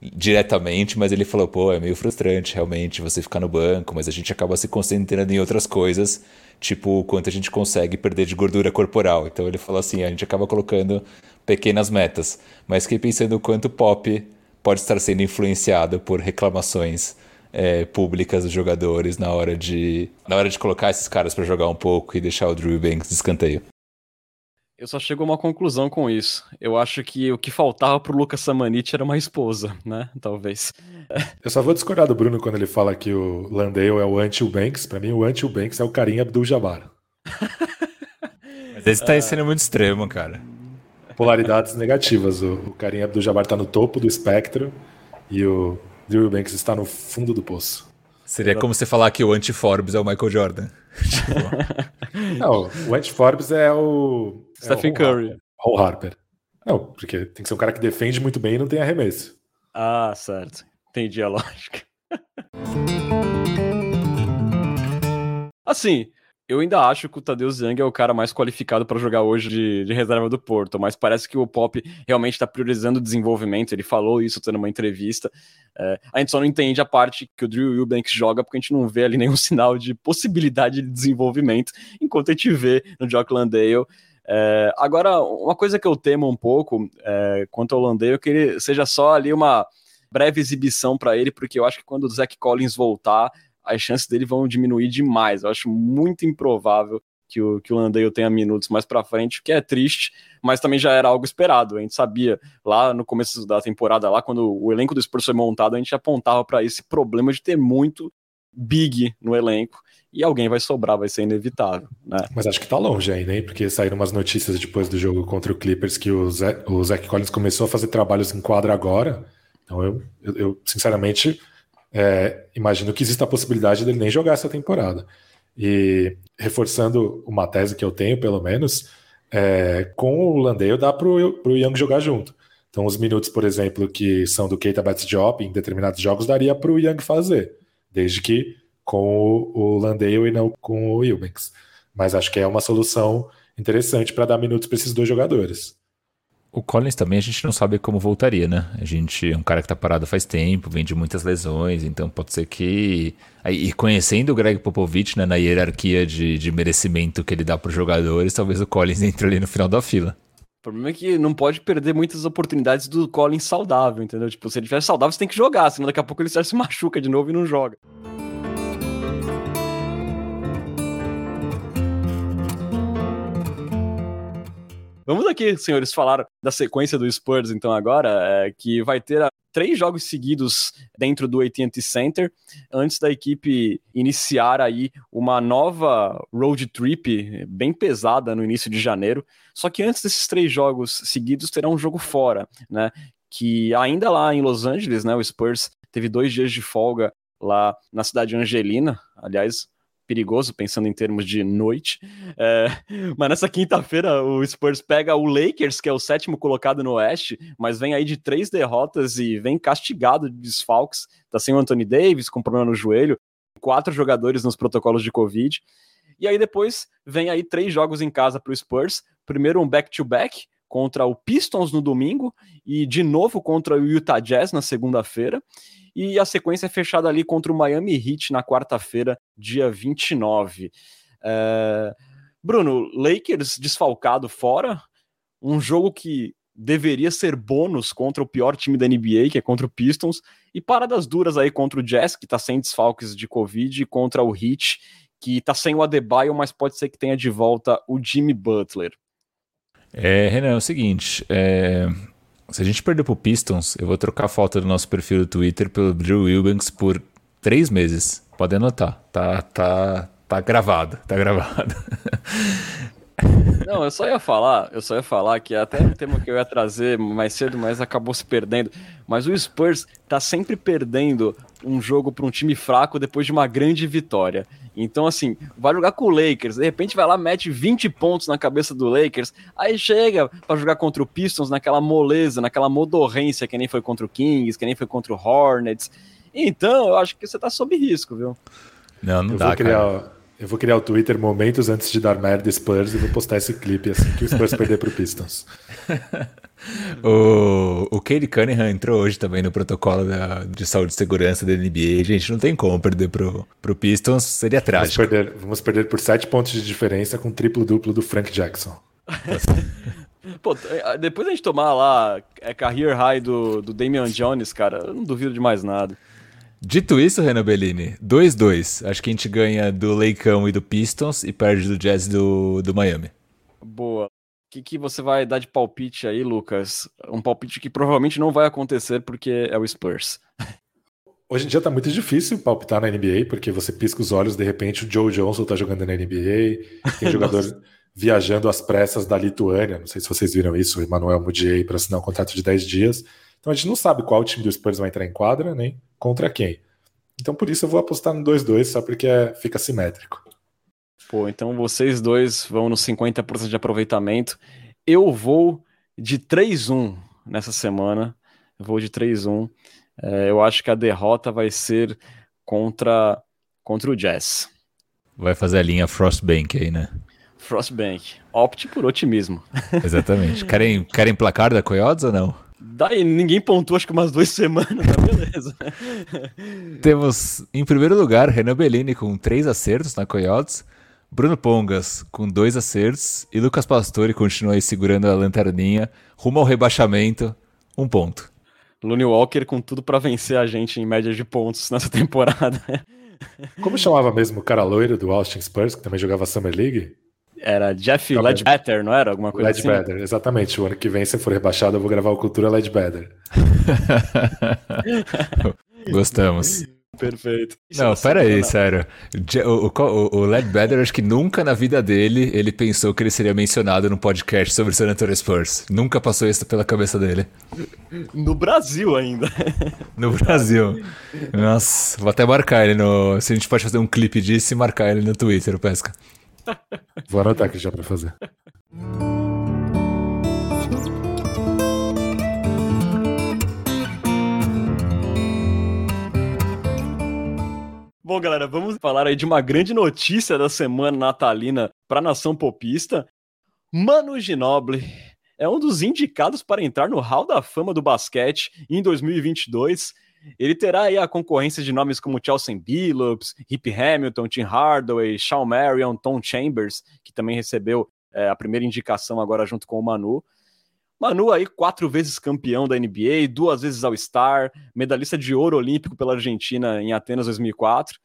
diretamente, mas ele falou, pô, é meio frustrante realmente você ficar no banco, mas a gente acaba se concentrando em outras coisas, tipo o quanto a gente consegue perder de gordura corporal. Então ele falou assim, a gente acaba colocando pequenas metas, mas fiquei pensando o quanto pop pode estar sendo influenciado por reclamações é, públicas dos jogadores na hora de na hora de colocar esses caras para jogar um pouco e deixar o Drew Banks de escanteio. Eu só chego a uma conclusão com isso. Eu acho que o que faltava pro Lucas Samanit era uma esposa, né? Talvez. Eu só vou discordar do Bruno quando ele fala que o Landale é o anti-Banks. Para mim, o anti-Banks é o carinha Abdul Jabbar. Mas esse tá sendo muito extremo, cara. Polaridades negativas. O, o carinha Abdul Jabbar tá no topo do espectro e o Drew Banks está no fundo do poço. Seria como você falar que o anti-Forbes é o Michael Jordan. Não, o anti-Forbes é o Stephen é Curry. Paul Harper. Não, porque tem que ser um cara que defende muito bem e não tem arremesso. Ah, certo. Entendi a lógica. assim, eu ainda acho que o Tadeu Zang é o cara mais qualificado para jogar hoje de, de, reserva do Porto, mas parece que o Pop realmente está priorizando o desenvolvimento. Ele falou isso tendo uma entrevista. É, a gente só não entende a parte que o Drew Eubanks joga, porque a gente não vê ali nenhum sinal de possibilidade de desenvolvimento, enquanto a gente vê no Jock Landale. É, agora, uma coisa que eu temo um pouco é, quanto ao Landale é que ele seja só ali uma breve exibição para ele, porque eu acho que quando o Zach Collins voltar, as chances dele vão diminuir demais. Eu acho muito improvável que o, que o tenha minutos mais para frente, o que é triste, mas também já era algo esperado. A gente sabia lá no começo da temporada, lá quando o elenco do Spurs foi montado, a gente apontava para esse problema de ter muito big no elenco e alguém vai sobrar, vai ser inevitável, né? Mas acho que tá longe ainda, hein? Porque saíram umas notícias depois do jogo contra o Clippers que o Zach, o Zach Collins começou a fazer trabalhos em quadra agora. Então eu, eu, eu sinceramente é, imagino que exista a possibilidade dele nem jogar essa temporada. E reforçando uma tese que eu tenho, pelo menos, é, com o Landale dá para o Young jogar junto. Então, os minutos, por exemplo, que são do Keita Betts Job em determinados jogos, daria para o Young fazer, desde que com o, Landale e não com o Eubanks. Mas acho que é uma solução interessante para dar minutos para esses dois jogadores. O Collins também a gente não sabe como voltaria, né? A gente é um cara que tá parado faz tempo, vem de muitas lesões, então pode ser que. E conhecendo o Greg Popovich né, na hierarquia de, de merecimento que ele dá para os jogadores, talvez o Collins entre ali no final da fila. O problema é que não pode perder muitas oportunidades do Collins saudável, entendeu? Tipo, se ele estiver saudável, você tem que jogar, senão daqui a pouco ele se machuca de novo e não joga. Vamos aqui, senhores, falar da sequência do Spurs, então, agora, é, que vai ter a, três jogos seguidos dentro do AT&T Center, antes da equipe iniciar aí uma nova road trip bem pesada no início de janeiro. Só que antes desses três jogos seguidos, terá um jogo fora, né? Que ainda lá em Los Angeles, né, o Spurs teve dois dias de folga lá na cidade de Angelina, aliás, perigoso, pensando em termos de noite. É, mas nessa quinta-feira o Spurs pega o Lakers, que é o sétimo colocado no Oeste, mas vem aí de três derrotas e vem castigado de desfalques. Tá sem o Anthony Davis, com problema no joelho, quatro jogadores nos protocolos de Covid. E aí depois vem aí três jogos em casa para o Spurs. Primeiro um back-to-back, -back, contra o Pistons no domingo e de novo contra o Utah Jazz na segunda-feira. E a sequência é fechada ali contra o Miami Heat na quarta-feira, dia 29. É... Bruno, Lakers desfalcado fora, um jogo que deveria ser bônus contra o pior time da NBA, que é contra o Pistons, e paradas duras aí contra o Jazz, que tá sem desfalques de Covid, e contra o Heat, que tá sem o Adebayo, mas pode ser que tenha de volta o Jimmy Butler. É, Renan, é o seguinte, é, se a gente perder pro Pistons, eu vou trocar a foto do nosso perfil do Twitter pelo Drew Wilbanks por três meses. Pode anotar, tá, tá, tá gravado, tá gravado. Não, eu só ia falar, eu só ia falar que até um tema que eu ia trazer mais cedo, mas acabou se perdendo. Mas o Spurs tá sempre perdendo um jogo para um time fraco depois de uma grande vitória. Então, assim, vai jogar com o Lakers, de repente vai lá, mete 20 pontos na cabeça do Lakers, aí chega para jogar contra o Pistons naquela moleza, naquela modorrência que nem foi contra o Kings, que nem foi contra o Hornets. Então, eu acho que você tá sob risco, viu? Não, não eu dá, criar, cara. Eu vou criar o Twitter momentos antes de dar merda Spurs e vou postar esse clipe assim que o Spurs perder pro Pistons. o, o Cade Cunningham entrou hoje também no protocolo da, de saúde e segurança da NBA. Gente, não tem como perder pro, pro Pistons, seria trágico. Vamos perder, vamos perder por sete pontos de diferença com triplo-duplo do Frank Jackson. Pô, depois a gente tomar lá é career high do, do Damian Jones, cara, eu não duvido de mais nada. Dito isso, Renan Bellini, 2-2. Acho que a gente ganha do Leicão e do Pistons e perde do Jazz do, do Miami. Boa. O que, que você vai dar de palpite aí, Lucas? Um palpite que provavelmente não vai acontecer porque é o Spurs. Hoje em dia tá muito difícil palpitar na NBA, porque você pisca os olhos, de repente o Joe Johnson tá jogando na NBA, tem jogador viajando às pressas da Lituânia, não sei se vocês viram isso, o Emmanuel Mudiay para assinar um contrato de 10 dias. Então a gente não sabe qual time do Spurs vai entrar em quadra, nem contra quem. Então por isso eu vou apostar no 2-2, só porque é, fica simétrico. Pô, então vocês dois vão no 50% de aproveitamento. Eu vou de 3-1 nessa semana. Eu vou de 3-1. É, eu acho que a derrota vai ser contra, contra o Jazz. Vai fazer a linha Frostbank aí, né? Frostbank. Opte por otimismo. Exatamente. Querem, querem placar da Coyotes ou não? Daí ninguém pontuou acho que umas duas semanas, mas beleza. Temos, em primeiro lugar, Renan Bellini com três acertos na Coyotes, Bruno Pongas com dois acertos e Lucas Pastore continua aí segurando a lanterninha rumo ao rebaixamento, um ponto. Looney Walker com tudo para vencer a gente em média de pontos nessa temporada. Como chamava mesmo o cara loiro do Austin Spurs, que também jogava Summer League? Era Jeff Também. Ledbetter, não era? Alguma coisa Ledbetter, assim? Ledbetter, exatamente. O ano que vem, se for rebaixado, eu vou gravar o Cultura Ledbetter. Gostamos. Perfeito. Não, pera aí, sério. O, o, o Ledbetter, acho que nunca na vida dele ele pensou que ele seria mencionado no podcast sobre o San Antonio Spurs. Nunca passou isso pela cabeça dele. No Brasil ainda. No Brasil. Nossa, vou até marcar ele no. Se a gente pode fazer um clipe disso e marcar ele no Twitter, Pesca. Vou anotar aqui já para fazer. Bom, galera, vamos falar aí de uma grande notícia da semana natalina para a nação popista. Mano Ginoble é um dos indicados para entrar no Hall da Fama do basquete em 2022. Ele terá aí a concorrência de nomes como Chelsea Billups, Rip Hamilton, Tim Hardaway, Shawn Marion, Tom Chambers, que também recebeu é, a primeira indicação agora junto com o Manu. Manu aí, quatro vezes campeão da NBA, duas vezes All-Star, medalhista de ouro olímpico pela Argentina em Atenas 2004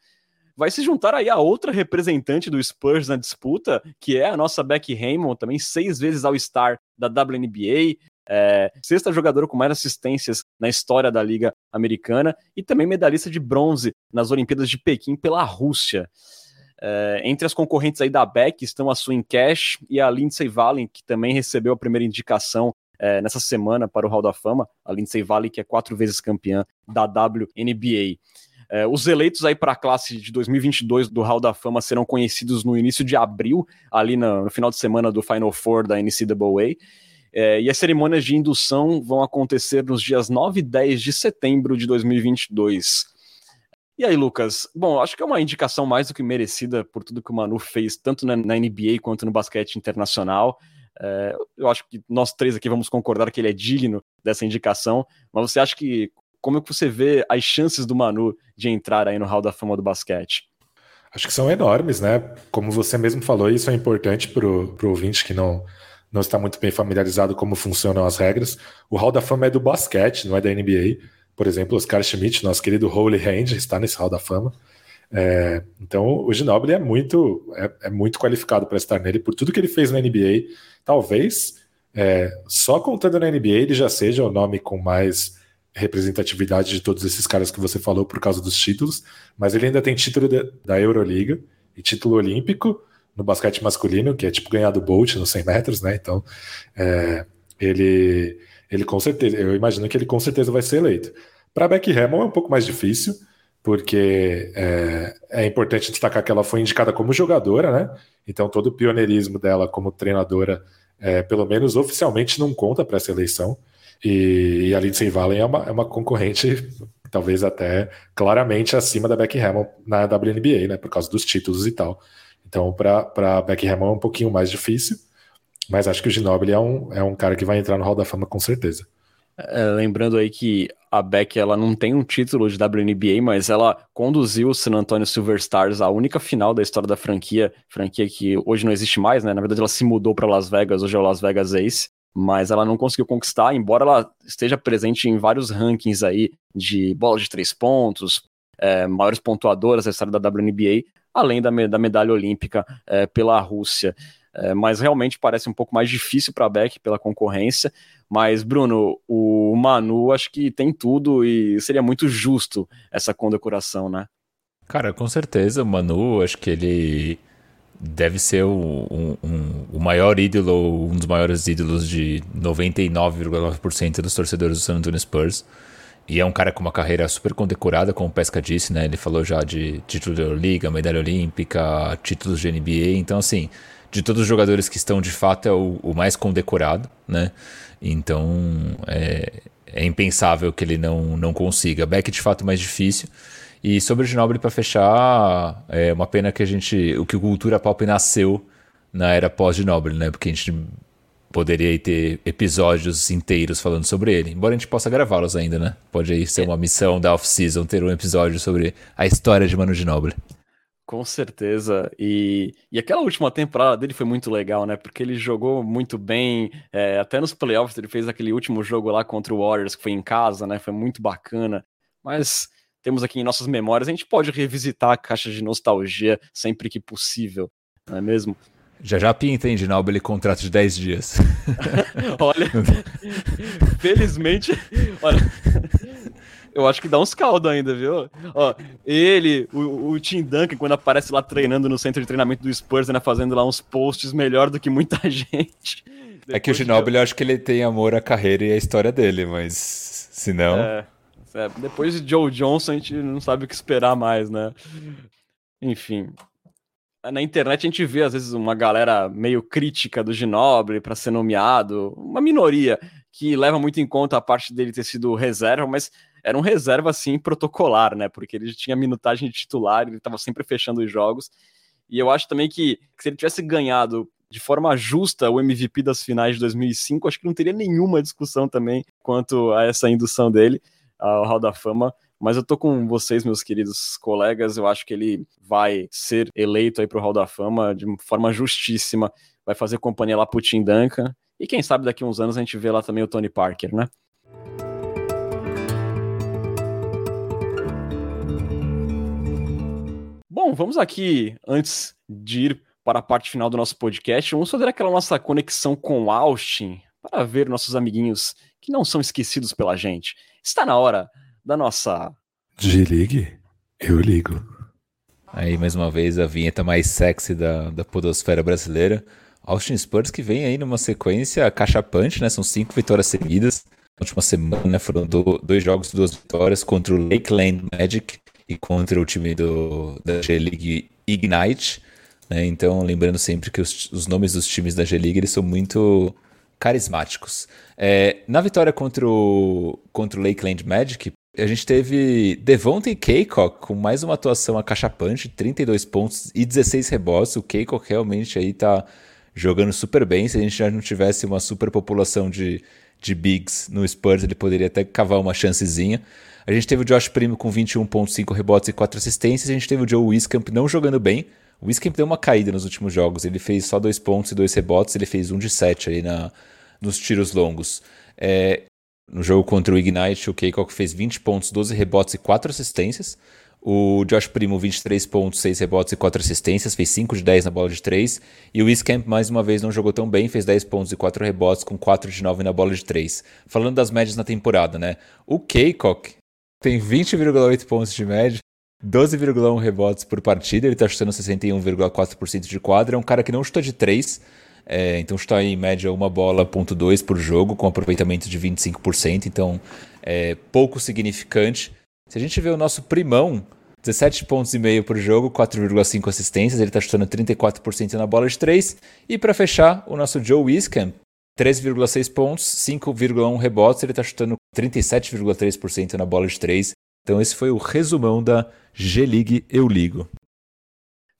vai se juntar aí a outra representante do Spurs na disputa, que é a nossa Becky Hammond, também seis vezes ao Star da WNBA, é, sexta jogadora com mais assistências na história da Liga Americana e também medalhista de bronze nas Olimpíadas de Pequim pela Rússia. É, entre as concorrentes aí da Beck estão a Swing Cash e a Lindsay Valen, que também recebeu a primeira indicação é, nessa semana para o Hall da Fama. A Lindsay Valen, que é quatro vezes campeã da WNBA. É, os eleitos aí para a classe de 2022 do Hall da Fama serão conhecidos no início de abril, ali no, no final de semana do Final Four da NCAA. É, e as cerimônias de indução vão acontecer nos dias 9 e 10 de setembro de 2022. E aí, Lucas? Bom, acho que é uma indicação mais do que merecida por tudo que o Manu fez, tanto na, na NBA quanto no basquete internacional. É, eu acho que nós três aqui vamos concordar que ele é digno dessa indicação, mas você acha que como é que você vê as chances do Manu de entrar aí no Hall da Fama do basquete? Acho que são enormes, né? Como você mesmo falou, isso é importante para o ouvinte que não, não está muito bem familiarizado como funcionam as regras. O Hall da Fama é do basquete, não é da NBA. Por exemplo, Oscar Schmidt, nosso querido Holy Hand, está nesse Hall da Fama. É, então, o Ginobili é muito, é, é muito qualificado para estar nele por tudo que ele fez na NBA. Talvez, é, só contando na NBA, ele já seja o nome com mais representatividade de todos esses caras que você falou por causa dos títulos, mas ele ainda tem título de, da Euroliga e título olímpico no basquete masculino, que é tipo ganhar do Bolt nos 100 metros, né? Então, é, ele, ele com certeza, eu imagino que ele com certeza vai ser eleito. Para Becky Hammond é um pouco mais difícil, porque é, é, importante destacar que ela foi indicada como jogadora, né? Então todo o pioneirismo dela como treinadora, é, pelo menos oficialmente, não conta para essa eleição. E, e a Lindsay Valen é uma, é uma concorrente, talvez até claramente acima da Becky Hammond na WNBA, né? Por causa dos títulos e tal. Então, para Becky Hammond é um pouquinho mais difícil, mas acho que o Ginobili é um, é um cara que vai entrar no Hall da Fama com certeza. É, lembrando aí que a Beck ela não tem um título de WNBA, mas ela conduziu o San Antonio Silver Stars à única final da história da franquia, franquia que hoje não existe mais, né? Na verdade, ela se mudou para Las Vegas, hoje é o Las Vegas Ace mas ela não conseguiu conquistar, embora ela esteja presente em vários rankings aí de bola de três pontos, é, maiores pontuadoras da história da WNBA, além da, da medalha olímpica é, pela Rússia. É, mas realmente parece um pouco mais difícil para Beck pela concorrência. Mas, Bruno, o Manu acho que tem tudo e seria muito justo essa condecoração, né? Cara, com certeza, o Manu, acho que ele deve ser o, um, um, o maior ídolo, um dos maiores ídolos de 99,9% dos torcedores do San Antonio Spurs. E é um cara com uma carreira super condecorada, como o Pesca disse, né? Ele falou já de título da Liga, medalha olímpica, títulos de NBA. Então, assim, de todos os jogadores que estão, de fato, é o, o mais condecorado, né? Então, é, é impensável que ele não, não consiga. Beck, de fato, é mais difícil. E sobre o Ginobili, para fechar, é uma pena que a gente. O que o Cultura Pop nasceu na era pós-Ginobili, né? Porque a gente poderia ter episódios inteiros falando sobre ele. Embora a gente possa gravá-los ainda, né? Pode aí ser uma missão da off-season ter um episódio sobre a história de Manu Ginobili. Com certeza. E, e aquela última temporada dele foi muito legal, né? Porque ele jogou muito bem. É, até nos playoffs ele fez aquele último jogo lá contra o Warriors, que foi em casa, né? Foi muito bacana. Mas temos aqui em nossas memórias, a gente pode revisitar a caixa de nostalgia sempre que possível, não é mesmo? Já já pinta, hein, Ginaldo, ele contrato de 10 dias. olha, felizmente, olha, eu acho que dá uns caldos ainda, viu? Ó, ele, o, o Tim Duncan, quando aparece lá treinando no centro de treinamento do Spurs, né, fazendo lá uns posts melhor do que muita gente. Depois é que o Ginobili, eu acho que ele tem amor à carreira e à história dele, mas se não... É... É, depois de Joe Johnson, a gente não sabe o que esperar mais, né? Enfim. Na internet a gente vê, às vezes, uma galera meio crítica do Ginobre para ser nomeado, uma minoria que leva muito em conta a parte dele ter sido reserva, mas era um reserva, assim, protocolar, né? Porque ele tinha minutagem de titular, ele estava sempre fechando os jogos. E eu acho também que, que se ele tivesse ganhado de forma justa o MVP das finais de 2005, acho que não teria nenhuma discussão também quanto a essa indução dele ao Hall da Fama. Mas eu tô com vocês, meus queridos colegas. Eu acho que ele vai ser eleito aí pro Hall da Fama de forma justíssima. Vai fazer companhia lá pro Tim Duncan. E quem sabe daqui a uns anos a gente vê lá também o Tony Parker, né? Bom, vamos aqui, antes de ir para a parte final do nosso podcast, vamos fazer aquela nossa conexão com Austin para ver nossos amiguinhos que não são esquecidos pela gente. Está na hora da nossa. Desligue, eu ligo. Aí, mais uma vez, a vinheta mais sexy da, da podosfera brasileira. Austin Spurs que vem aí numa sequência cachapante, né? São cinco vitórias seguidas. Na última semana, né? Foram do, dois jogos, duas vitórias contra o Lakeland Magic e contra o time do, da G-League Ignite. Né? Então, lembrando sempre que os, os nomes dos times da G-League eles são muito carismáticos. É, na vitória contra o, contra o Lakeland Magic, a gente teve Devontae Kaycock com mais uma atuação acachapante, 32 pontos e 16 rebotes. O Kaycock realmente aí tá jogando super bem. Se a gente já não tivesse uma superpopulação de, de bigs no Spurs, ele poderia até cavar uma chancezinha. A gente teve o Josh Primo com 21.5 rebotes e 4 assistências. A gente teve o Joe Wiscamp não jogando bem. O Wiscamp deu uma caída nos últimos jogos. Ele fez só 2 pontos e 2 rebotes. Ele fez 1 um de 7 aí na, nos tiros longos. É, no jogo contra o Ignite, o Keikok fez 20 pontos, 12 rebotes e 4 assistências. O Josh Primo, 23 pontos, 6 rebotes e 4 assistências, fez 5 de 10 na bola de 3. E o Wiscamp, mais uma vez, não jogou tão bem, fez 10 pontos e 4 rebotes, com 4 de 9 na bola de 3. Falando das médias na temporada, né? O Keikok tem 20,8 pontos de média, 12,1 rebotes por partida, ele está chutando 61,4% de quadra. É um cara que não chuta de 3, é, então chuta em média uma bola, ponto 2 por jogo, com aproveitamento de 25%, então é pouco significante. Se a gente vê o nosso primão, 17 pontos e meio por jogo, 4,5 assistências, ele está chutando 34% na bola de 3. E para fechar, o nosso Joe Wiscamp, 13,6 pontos, 5,1 rebotes, ele está chutando 37,3% na bola de 3. Então esse foi o resumão da G-League Eu Ligo.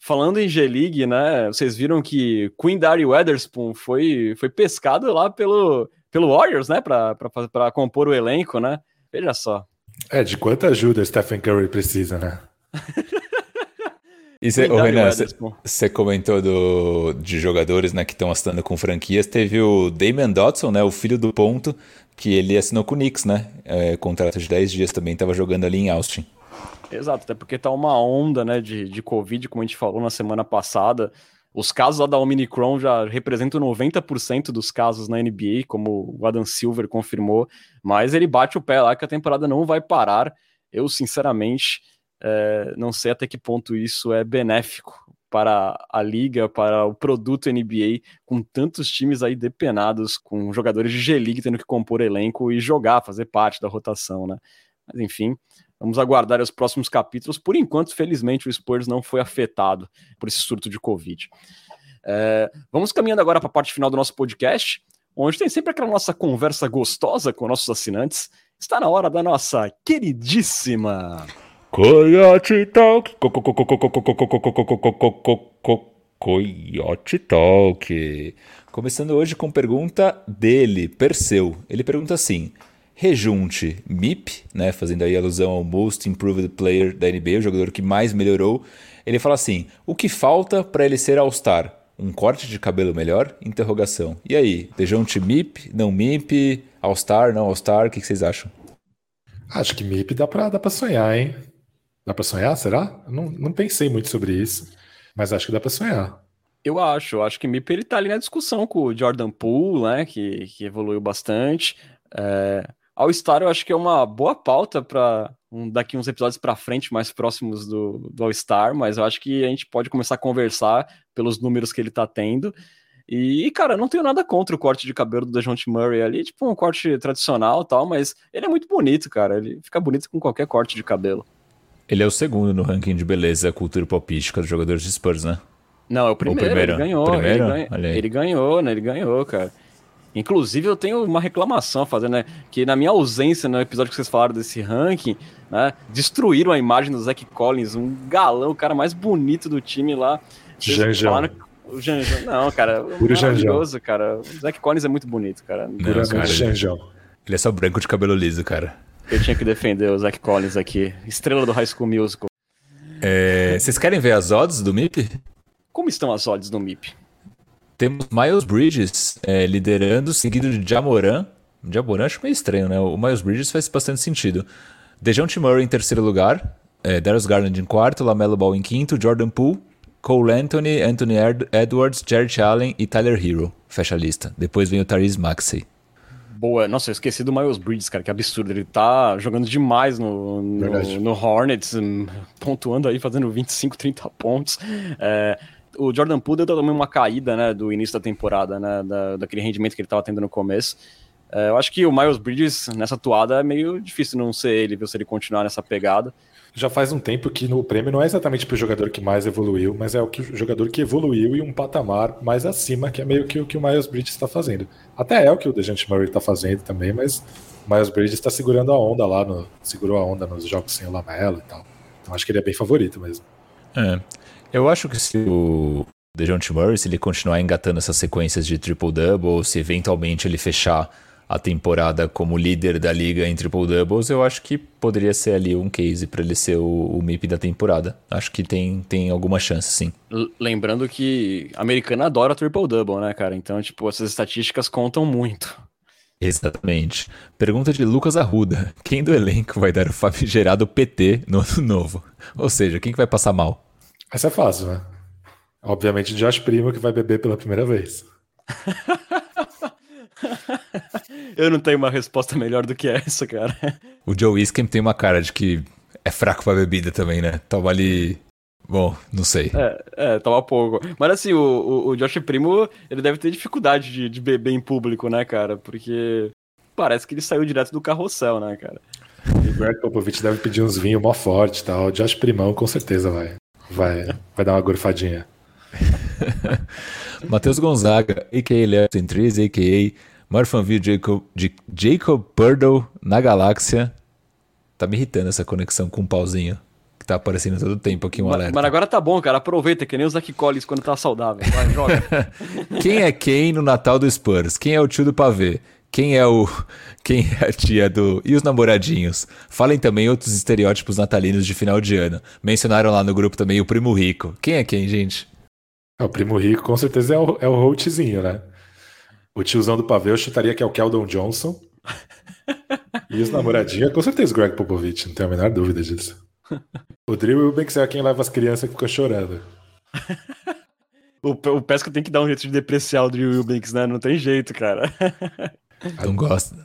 Falando em G-League, né, vocês viram que Queen Dari Weatherspoon foi, foi pescado lá pelo, pelo Warriors, né, para compor o elenco, né? Veja só. É, de quanta ajuda Stephen Curry precisa, né? E cê, Renan, você comentou do, de jogadores né, que estão assinando com franquias. Teve o Damian Dotson, né, o filho do ponto, que ele assinou com o Knicks, né? É, contrato de 10 dias também, estava jogando ali em Austin. Exato, até porque tá uma onda né, de, de Covid, como a gente falou na semana passada. Os casos lá da Omicron já representam 90% dos casos na NBA, como o Adam Silver confirmou, mas ele bate o pé lá que a temporada não vai parar. Eu, sinceramente, é, não sei até que ponto isso é benéfico para a liga, para o produto NBA, com tantos times aí depenados, com jogadores de G-League tendo que compor elenco e jogar, fazer parte da rotação, né? Mas enfim, vamos aguardar os próximos capítulos. Por enquanto, felizmente, o Spurs não foi afetado por esse surto de Covid. É, vamos caminhando agora para a parte final do nosso podcast, onde tem sempre aquela nossa conversa gostosa com nossos assinantes. Está na hora da nossa queridíssima Coyote Talk. Coyote Talk. Começando hoje com pergunta dele, Perseu. Ele pergunta assim: rejunte MIP, né, fazendo aí alusão ao Most Improved Player da NBA, o jogador que mais melhorou. Ele fala assim: o que falta para ele ser All-Star? Um corte de cabelo melhor? Interrogação. E aí, rejunte MIP, não MIP, All-Star, não All-Star, o que, que vocês acham? Acho que MIP dá pra, dá pra sonhar, hein? Dá para sonhar, será? não, não pensei muito sobre isso, mas acho que dá para sonhar. Eu acho, eu acho que Mip ele tá ali na discussão com o Jordan Poole, né, que, que evoluiu bastante. É, All-Star eu acho que é uma boa pauta para um, daqui uns episódios para frente, mais próximos do, do All-Star, mas eu acho que a gente pode começar a conversar pelos números que ele tá tendo. E, cara, não tenho nada contra o corte de cabelo do DeJounte Murray ali, tipo um corte tradicional tal, mas ele é muito bonito, cara. Ele fica bonito com qualquer corte de cabelo. Ele é o segundo no ranking de beleza cultura popística dos jogadores de Spurs, né? Não, é o primeiro, o primeiro. ele ganhou. Primeiro? Ele, ganha, ele ganhou, né? Ele ganhou, cara. Inclusive, eu tenho uma reclamação a fazer, né? Que na minha ausência, no episódio que vocês falaram desse ranking, né? Destruíram a imagem do Zach Collins, um galão, o cara mais bonito do time lá. Janjão. O Janjão. Não, cara. Puro maravilhoso, cara. O Zach Collins é muito bonito, cara. Puramente Janjão. Ele é só branco de cabelo liso, cara. Eu tinha que defender o Zach Collins aqui. Estrela do High School Musical. É, vocês querem ver as odds do MIP? Como estão as odds do MIP? Temos Miles Bridges é, liderando, seguido de Jamoran. Jamoran acho meio estranho, né? O Miles Bridges faz bastante sentido. Dejounte Murray em terceiro lugar. É, Darius Garland em quarto. Lamelo Ball em quinto. Jordan Poole. Cole Anthony, Anthony Edwards, Jared Allen e Tyler Hero. Fecha a lista. Depois vem o Tyrese Maxey boa. Nossa, eu esqueci do Miles Bridges, cara, que absurdo. Ele tá jogando demais no, no, no Hornets, hum, pontuando aí, fazendo 25, 30 pontos. É, o Jordan Poole deu também uma caída, né, do início da temporada, né, da, daquele rendimento que ele tava tendo no começo. É, eu acho que o Miles Bridges, nessa atuada, é meio difícil não ser ele, viu, se ele continuar nessa pegada já faz um tempo que no prêmio não é exatamente para o jogador que mais evoluiu, mas é o, que, o jogador que evoluiu e um patamar mais acima, que é meio que o que o Miles Bridges está fazendo. Até é o que o Dejante Murray está fazendo também, mas o Miles Bridges está segurando a onda lá, no, segurou a onda nos jogos sem o Lamelo e tal. Então acho que ele é bem favorito mesmo. É. Eu acho que se o Dejounte Murray, se ele continuar engatando essas sequências de triple-double, ou se eventualmente ele fechar a temporada como líder da liga em triple doubles, eu acho que poderia ser ali um case para ele ser o, o MIP da temporada. Acho que tem, tem alguma chance, sim. Lembrando que americano adora triple double, né, cara? Então, tipo, essas estatísticas contam muito. Exatamente. Pergunta de Lucas Arruda: quem do elenco vai dar o famigerado PT no ano novo? Ou seja, quem que vai passar mal? Essa é fácil, né? Obviamente, Josh Primo que vai beber pela primeira vez. Eu não tenho uma resposta melhor do que essa, cara. O Joe Iskem tem uma cara de que é fraco pra bebida também, né? Toma ali. Bom, não sei. É, é toma pouco. Mas assim, o, o, o Josh Primo, ele deve ter dificuldade de, de beber em público, né, cara? Porque parece que ele saiu direto do carrossel, né, cara? O Greg Popovich deve pedir uns vinhos mó forte e tal. O Josh Primão com certeza vai. Vai, vai dar uma gorfadinha. Matheus Gonzaga, a.k.a. Léo Centriz, a.k.a. Morphanville Jacob, Jacob Purdle na galáxia. Tá me irritando essa conexão com o um pauzinho. Que tá aparecendo todo tempo aqui um mas, alerta. Mas agora tá bom, cara. Aproveita, que nem o Zach Collins quando tá saudável. Vai, joga. quem é quem no Natal do Spurs? Quem é o tio do pavê? Quem é o. Quem é a tia do. E os namoradinhos? Falem também outros estereótipos natalinos de final de ano. Mencionaram lá no grupo também o primo rico. Quem é quem, gente? É, o primo rico com certeza é o, é o Holtzinho, né? O tiozão do pavê eu chutaria que é o Keldon Johnson. e os namoradinhos é com certeza o Greg Popovich, não tenho a menor dúvida disso. O Drew Eubanks é quem leva as crianças que ficam chorando. o, o Pesca tem que dar um jeito de depreciar o Drew Eubanks, né? Não tem jeito, cara. não gosto.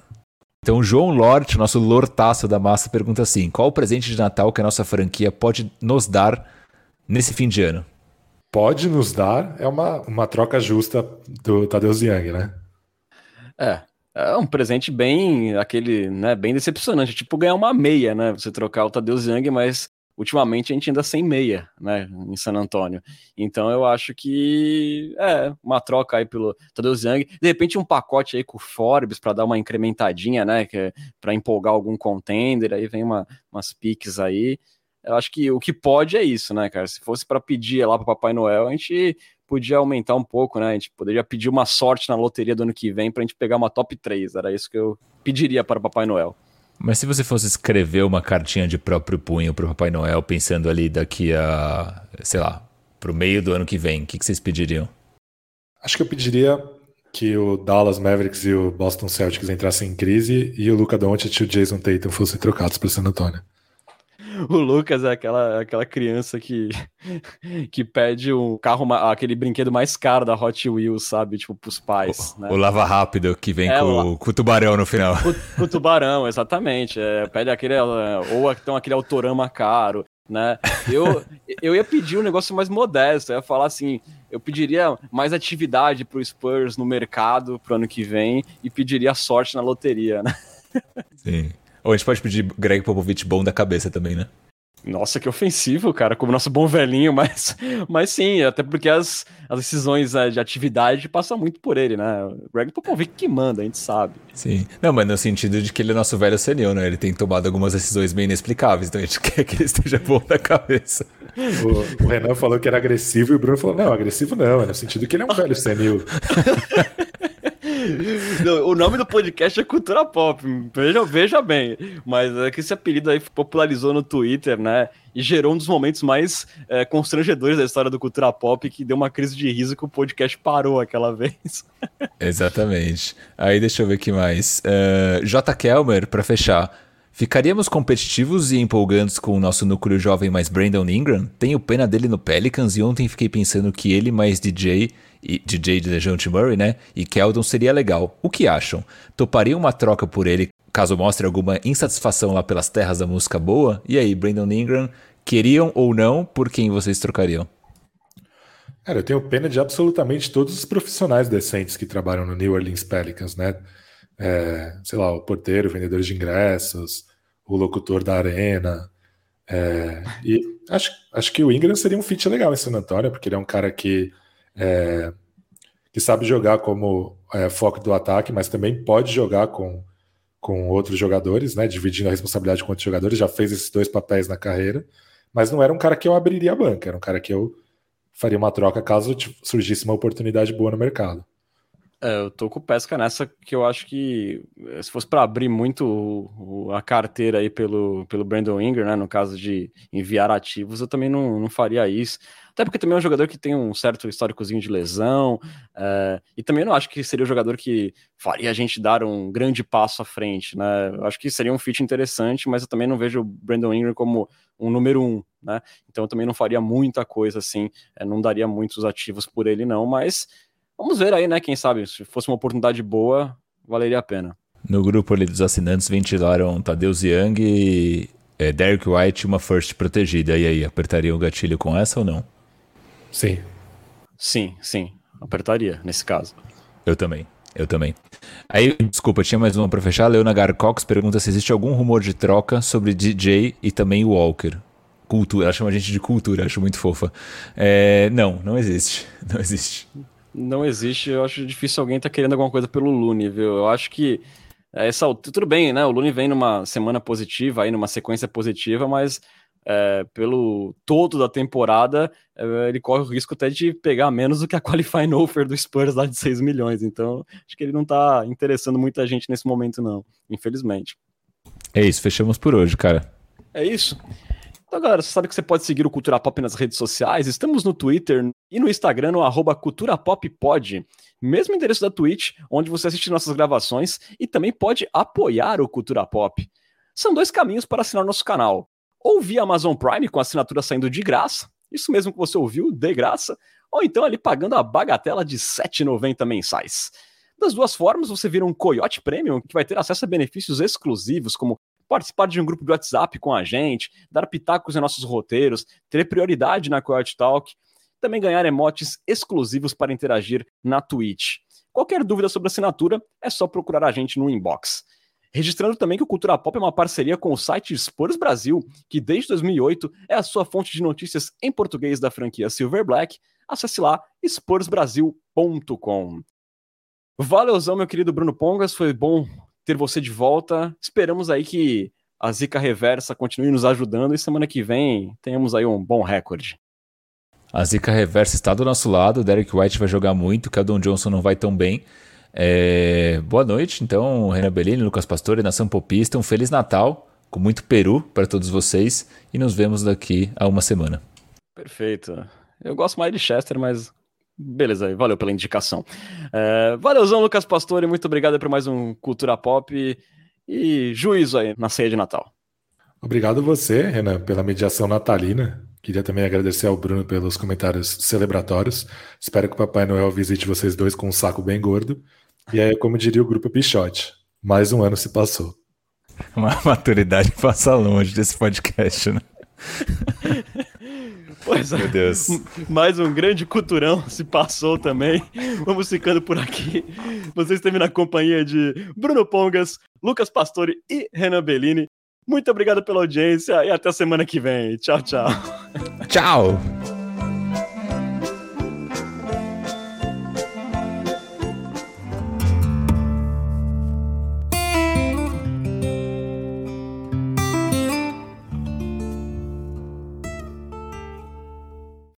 Então, o João Lort, nosso lortaço da massa, pergunta assim: qual o presente de Natal que a nossa franquia pode nos dar nesse fim de ano? pode nos dar é uma, uma troca justa do Tadeusz Young, né? É, é um presente bem aquele, né, bem decepcionante, tipo ganhar uma meia, né? Você trocar o Tadeusz Young, mas ultimamente a gente ainda sem meia, né, em San Antônio. Então eu acho que é uma troca aí pelo Tadeusz Young, de repente um pacote aí com o Forbes para dar uma incrementadinha, né, é para empolgar algum contender, aí vem uma, umas piques aí. Eu acho que o que pode é isso, né, cara? Se fosse para pedir lá para Papai Noel, a gente podia aumentar um pouco, né? A gente poderia pedir uma sorte na loteria do ano que vem para a gente pegar uma top 3. Era isso que eu pediria para Papai Noel. Mas se você fosse escrever uma cartinha de próprio punho para o Papai Noel, pensando ali daqui a, sei lá, para o meio do ano que vem, o que, que vocês pediriam? Acho que eu pediria que o Dallas Mavericks e o Boston Celtics entrassem em crise e o Luca Doncic e o Jason Tatum fossem trocados para San Antonio. o Lucas é aquela, aquela criança que, que pede um carro, aquele brinquedo mais caro da Hot Wheels, sabe? Tipo, pros pais. O, né? o lava rápido que vem é, com, o, com, o tubarão no final. Com, com o tubarão, exatamente. É, pede aquele. Ou então aquele autorama caro. Né? Eu, eu ia pedir um negócio mais modesto, eu ia falar assim, eu pediria mais atividade pro Spurs no mercado pro ano que vem e pediria sorte na loteria, né? Sim. Ou a gente pode pedir Greg Popovich bom da cabeça também, né? Nossa, que ofensivo, cara, como nosso bom velhinho, mas, mas sim, até porque as, as decisões eh, de atividade passam muito por ele, né? O Greg Popovich que manda, a gente sabe. Sim. Não, mas no sentido de que ele é nosso velho senil, né? Ele tem tomado algumas decisões bem inexplicáveis, então a gente quer que ele esteja bom da cabeça. O, o Renan falou que era agressivo e o Bruno falou: não, agressivo não, é no sentido que ele é um velho senil. o nome do podcast é Cultura Pop, veja, veja bem. Mas é que esse apelido aí popularizou no Twitter, né? E gerou um dos momentos mais é, constrangedores da história do Cultura Pop, que deu uma crise de riso que o podcast parou aquela vez. Exatamente. Aí deixa eu ver aqui mais. Uh, J. Kelmer, para fechar. Ficaríamos competitivos e empolgantes com o nosso núcleo jovem mais Brandon Ingram? Tenho pena dele no Pelicans e ontem fiquei pensando que ele mais DJ e DJ de Dejounte Murray, né? E Keldon seria legal. O que acham? Toparia uma troca por ele caso mostre alguma insatisfação lá pelas terras da música boa? E aí, Brandon Ingram, queriam ou não, por quem vocês trocariam? Cara, eu tenho pena de absolutamente todos os profissionais decentes que trabalham no New Orleans Pelicans, né? É, sei lá, o porteiro, o vendedor de ingressos, o locutor da arena. É, e acho, acho que o Ingram seria um fit legal em San Antonio, porque ele é um cara que é, que sabe jogar como é, foco do ataque, mas também pode jogar com, com outros jogadores, né? Dividindo a responsabilidade com outros jogadores, já fez esses dois papéis na carreira, mas não era um cara que eu abriria a banca, era um cara que eu faria uma troca caso surgisse uma oportunidade boa no mercado. É, eu tô com pesca nessa que eu acho que eh, se fosse para abrir muito o, o, a carteira aí pelo, pelo Brandon Inger, né, no caso de enviar ativos, eu também não, não faria isso. Até porque também é um jogador que tem um certo históricozinho de lesão, é, e também não acho que seria o jogador que faria a gente dar um grande passo à frente, né? Eu acho que seria um fit interessante, mas eu também não vejo o Brandon Ingram como um número um, né? Então eu também não faria muita coisa assim, é, não daria muitos ativos por ele, não, mas Vamos ver aí, né? Quem sabe, se fosse uma oportunidade boa, valeria a pena. No grupo ali dos assinantes ventilaram Tadeu Young e é, Derek White uma first protegida. E aí, apertaria o gatilho com essa ou não? Sim. Sim, sim. Apertaria, nesse caso. Eu também. Eu também. Aí, desculpa, tinha mais uma para fechar. Leona Garcox pergunta se existe algum rumor de troca sobre DJ e também Walker. Cultura, ela chama a gente de cultura, acho muito fofa. É, não, não existe. Não existe não existe. Eu acho difícil alguém estar tá querendo alguma coisa pelo Lune, viu? Eu acho que essa, tudo bem, né? O Lune vem numa semana positiva, aí numa sequência positiva, mas é, pelo todo da temporada, é, ele corre o risco até de pegar menos do que a qualifying offer do Spurs lá de 6 milhões. Então, acho que ele não tá interessando muita gente nesse momento, não, infelizmente. É isso, fechamos por hoje, cara. É isso. Então, galera, você sabe que você pode seguir o Cultura Pop nas redes sociais. Estamos no Twitter e no Instagram, no arroba Cultura Pop Pod. Mesmo endereço da Twitch, onde você assiste nossas gravações e também pode apoiar o Cultura Pop. São dois caminhos para assinar nosso canal. Ou via Amazon Prime, com assinatura saindo de graça, isso mesmo que você ouviu, de graça, ou então ali pagando a bagatela de R$ 7,90 mensais. Das duas formas, você vira um Coyote Premium, que vai ter acesso a benefícios exclusivos, como participar de um grupo de WhatsApp com a gente, dar pitacos em nossos roteiros, ter prioridade na Coyote Talk, também ganhar emotes exclusivos para interagir na Twitch. Qualquer dúvida sobre assinatura, é só procurar a gente no inbox. Registrando também que o Cultura Pop é uma parceria com o site Spurs Brasil, que desde 2008 é a sua fonte de notícias em português da franquia Silver Black. Acesse lá spursbrasil.com. Valeuzão, meu querido Bruno Pongas, foi bom ter você de volta. Esperamos aí que a Zica Reversa continue nos ajudando e semana que vem tenhamos aí um bom recorde. A Zica Reversa está do nosso lado, o Derek White vai jogar muito, o Keldon Johnson não vai tão bem. É... Boa noite, então, Renan Bellini, Lucas Pastore, Nação Popista, um Feliz Natal, com muito peru para todos vocês e nos vemos daqui a uma semana. Perfeito. Eu gosto mais de Chester, mas Beleza, valeu pela indicação. É, valeuzão, Lucas Pastore, muito obrigado por mais um Cultura Pop e, e juízo aí na ceia de Natal. Obrigado você, Renan, pela mediação natalina. Queria também agradecer ao Bruno pelos comentários celebratórios. Espero que o Papai Noel visite vocês dois com um saco bem gordo. E aí, como diria o grupo Pichote, mais um ano se passou. Uma maturidade passa longe desse podcast, né? Pois é. Meu Deus. Mais um grande culturão se passou também. Vamos ficando por aqui. Vocês estão na companhia de Bruno Pongas, Lucas Pastore e Renan Bellini. Muito obrigado pela audiência e até semana que vem. Tchau, tchau. Tchau.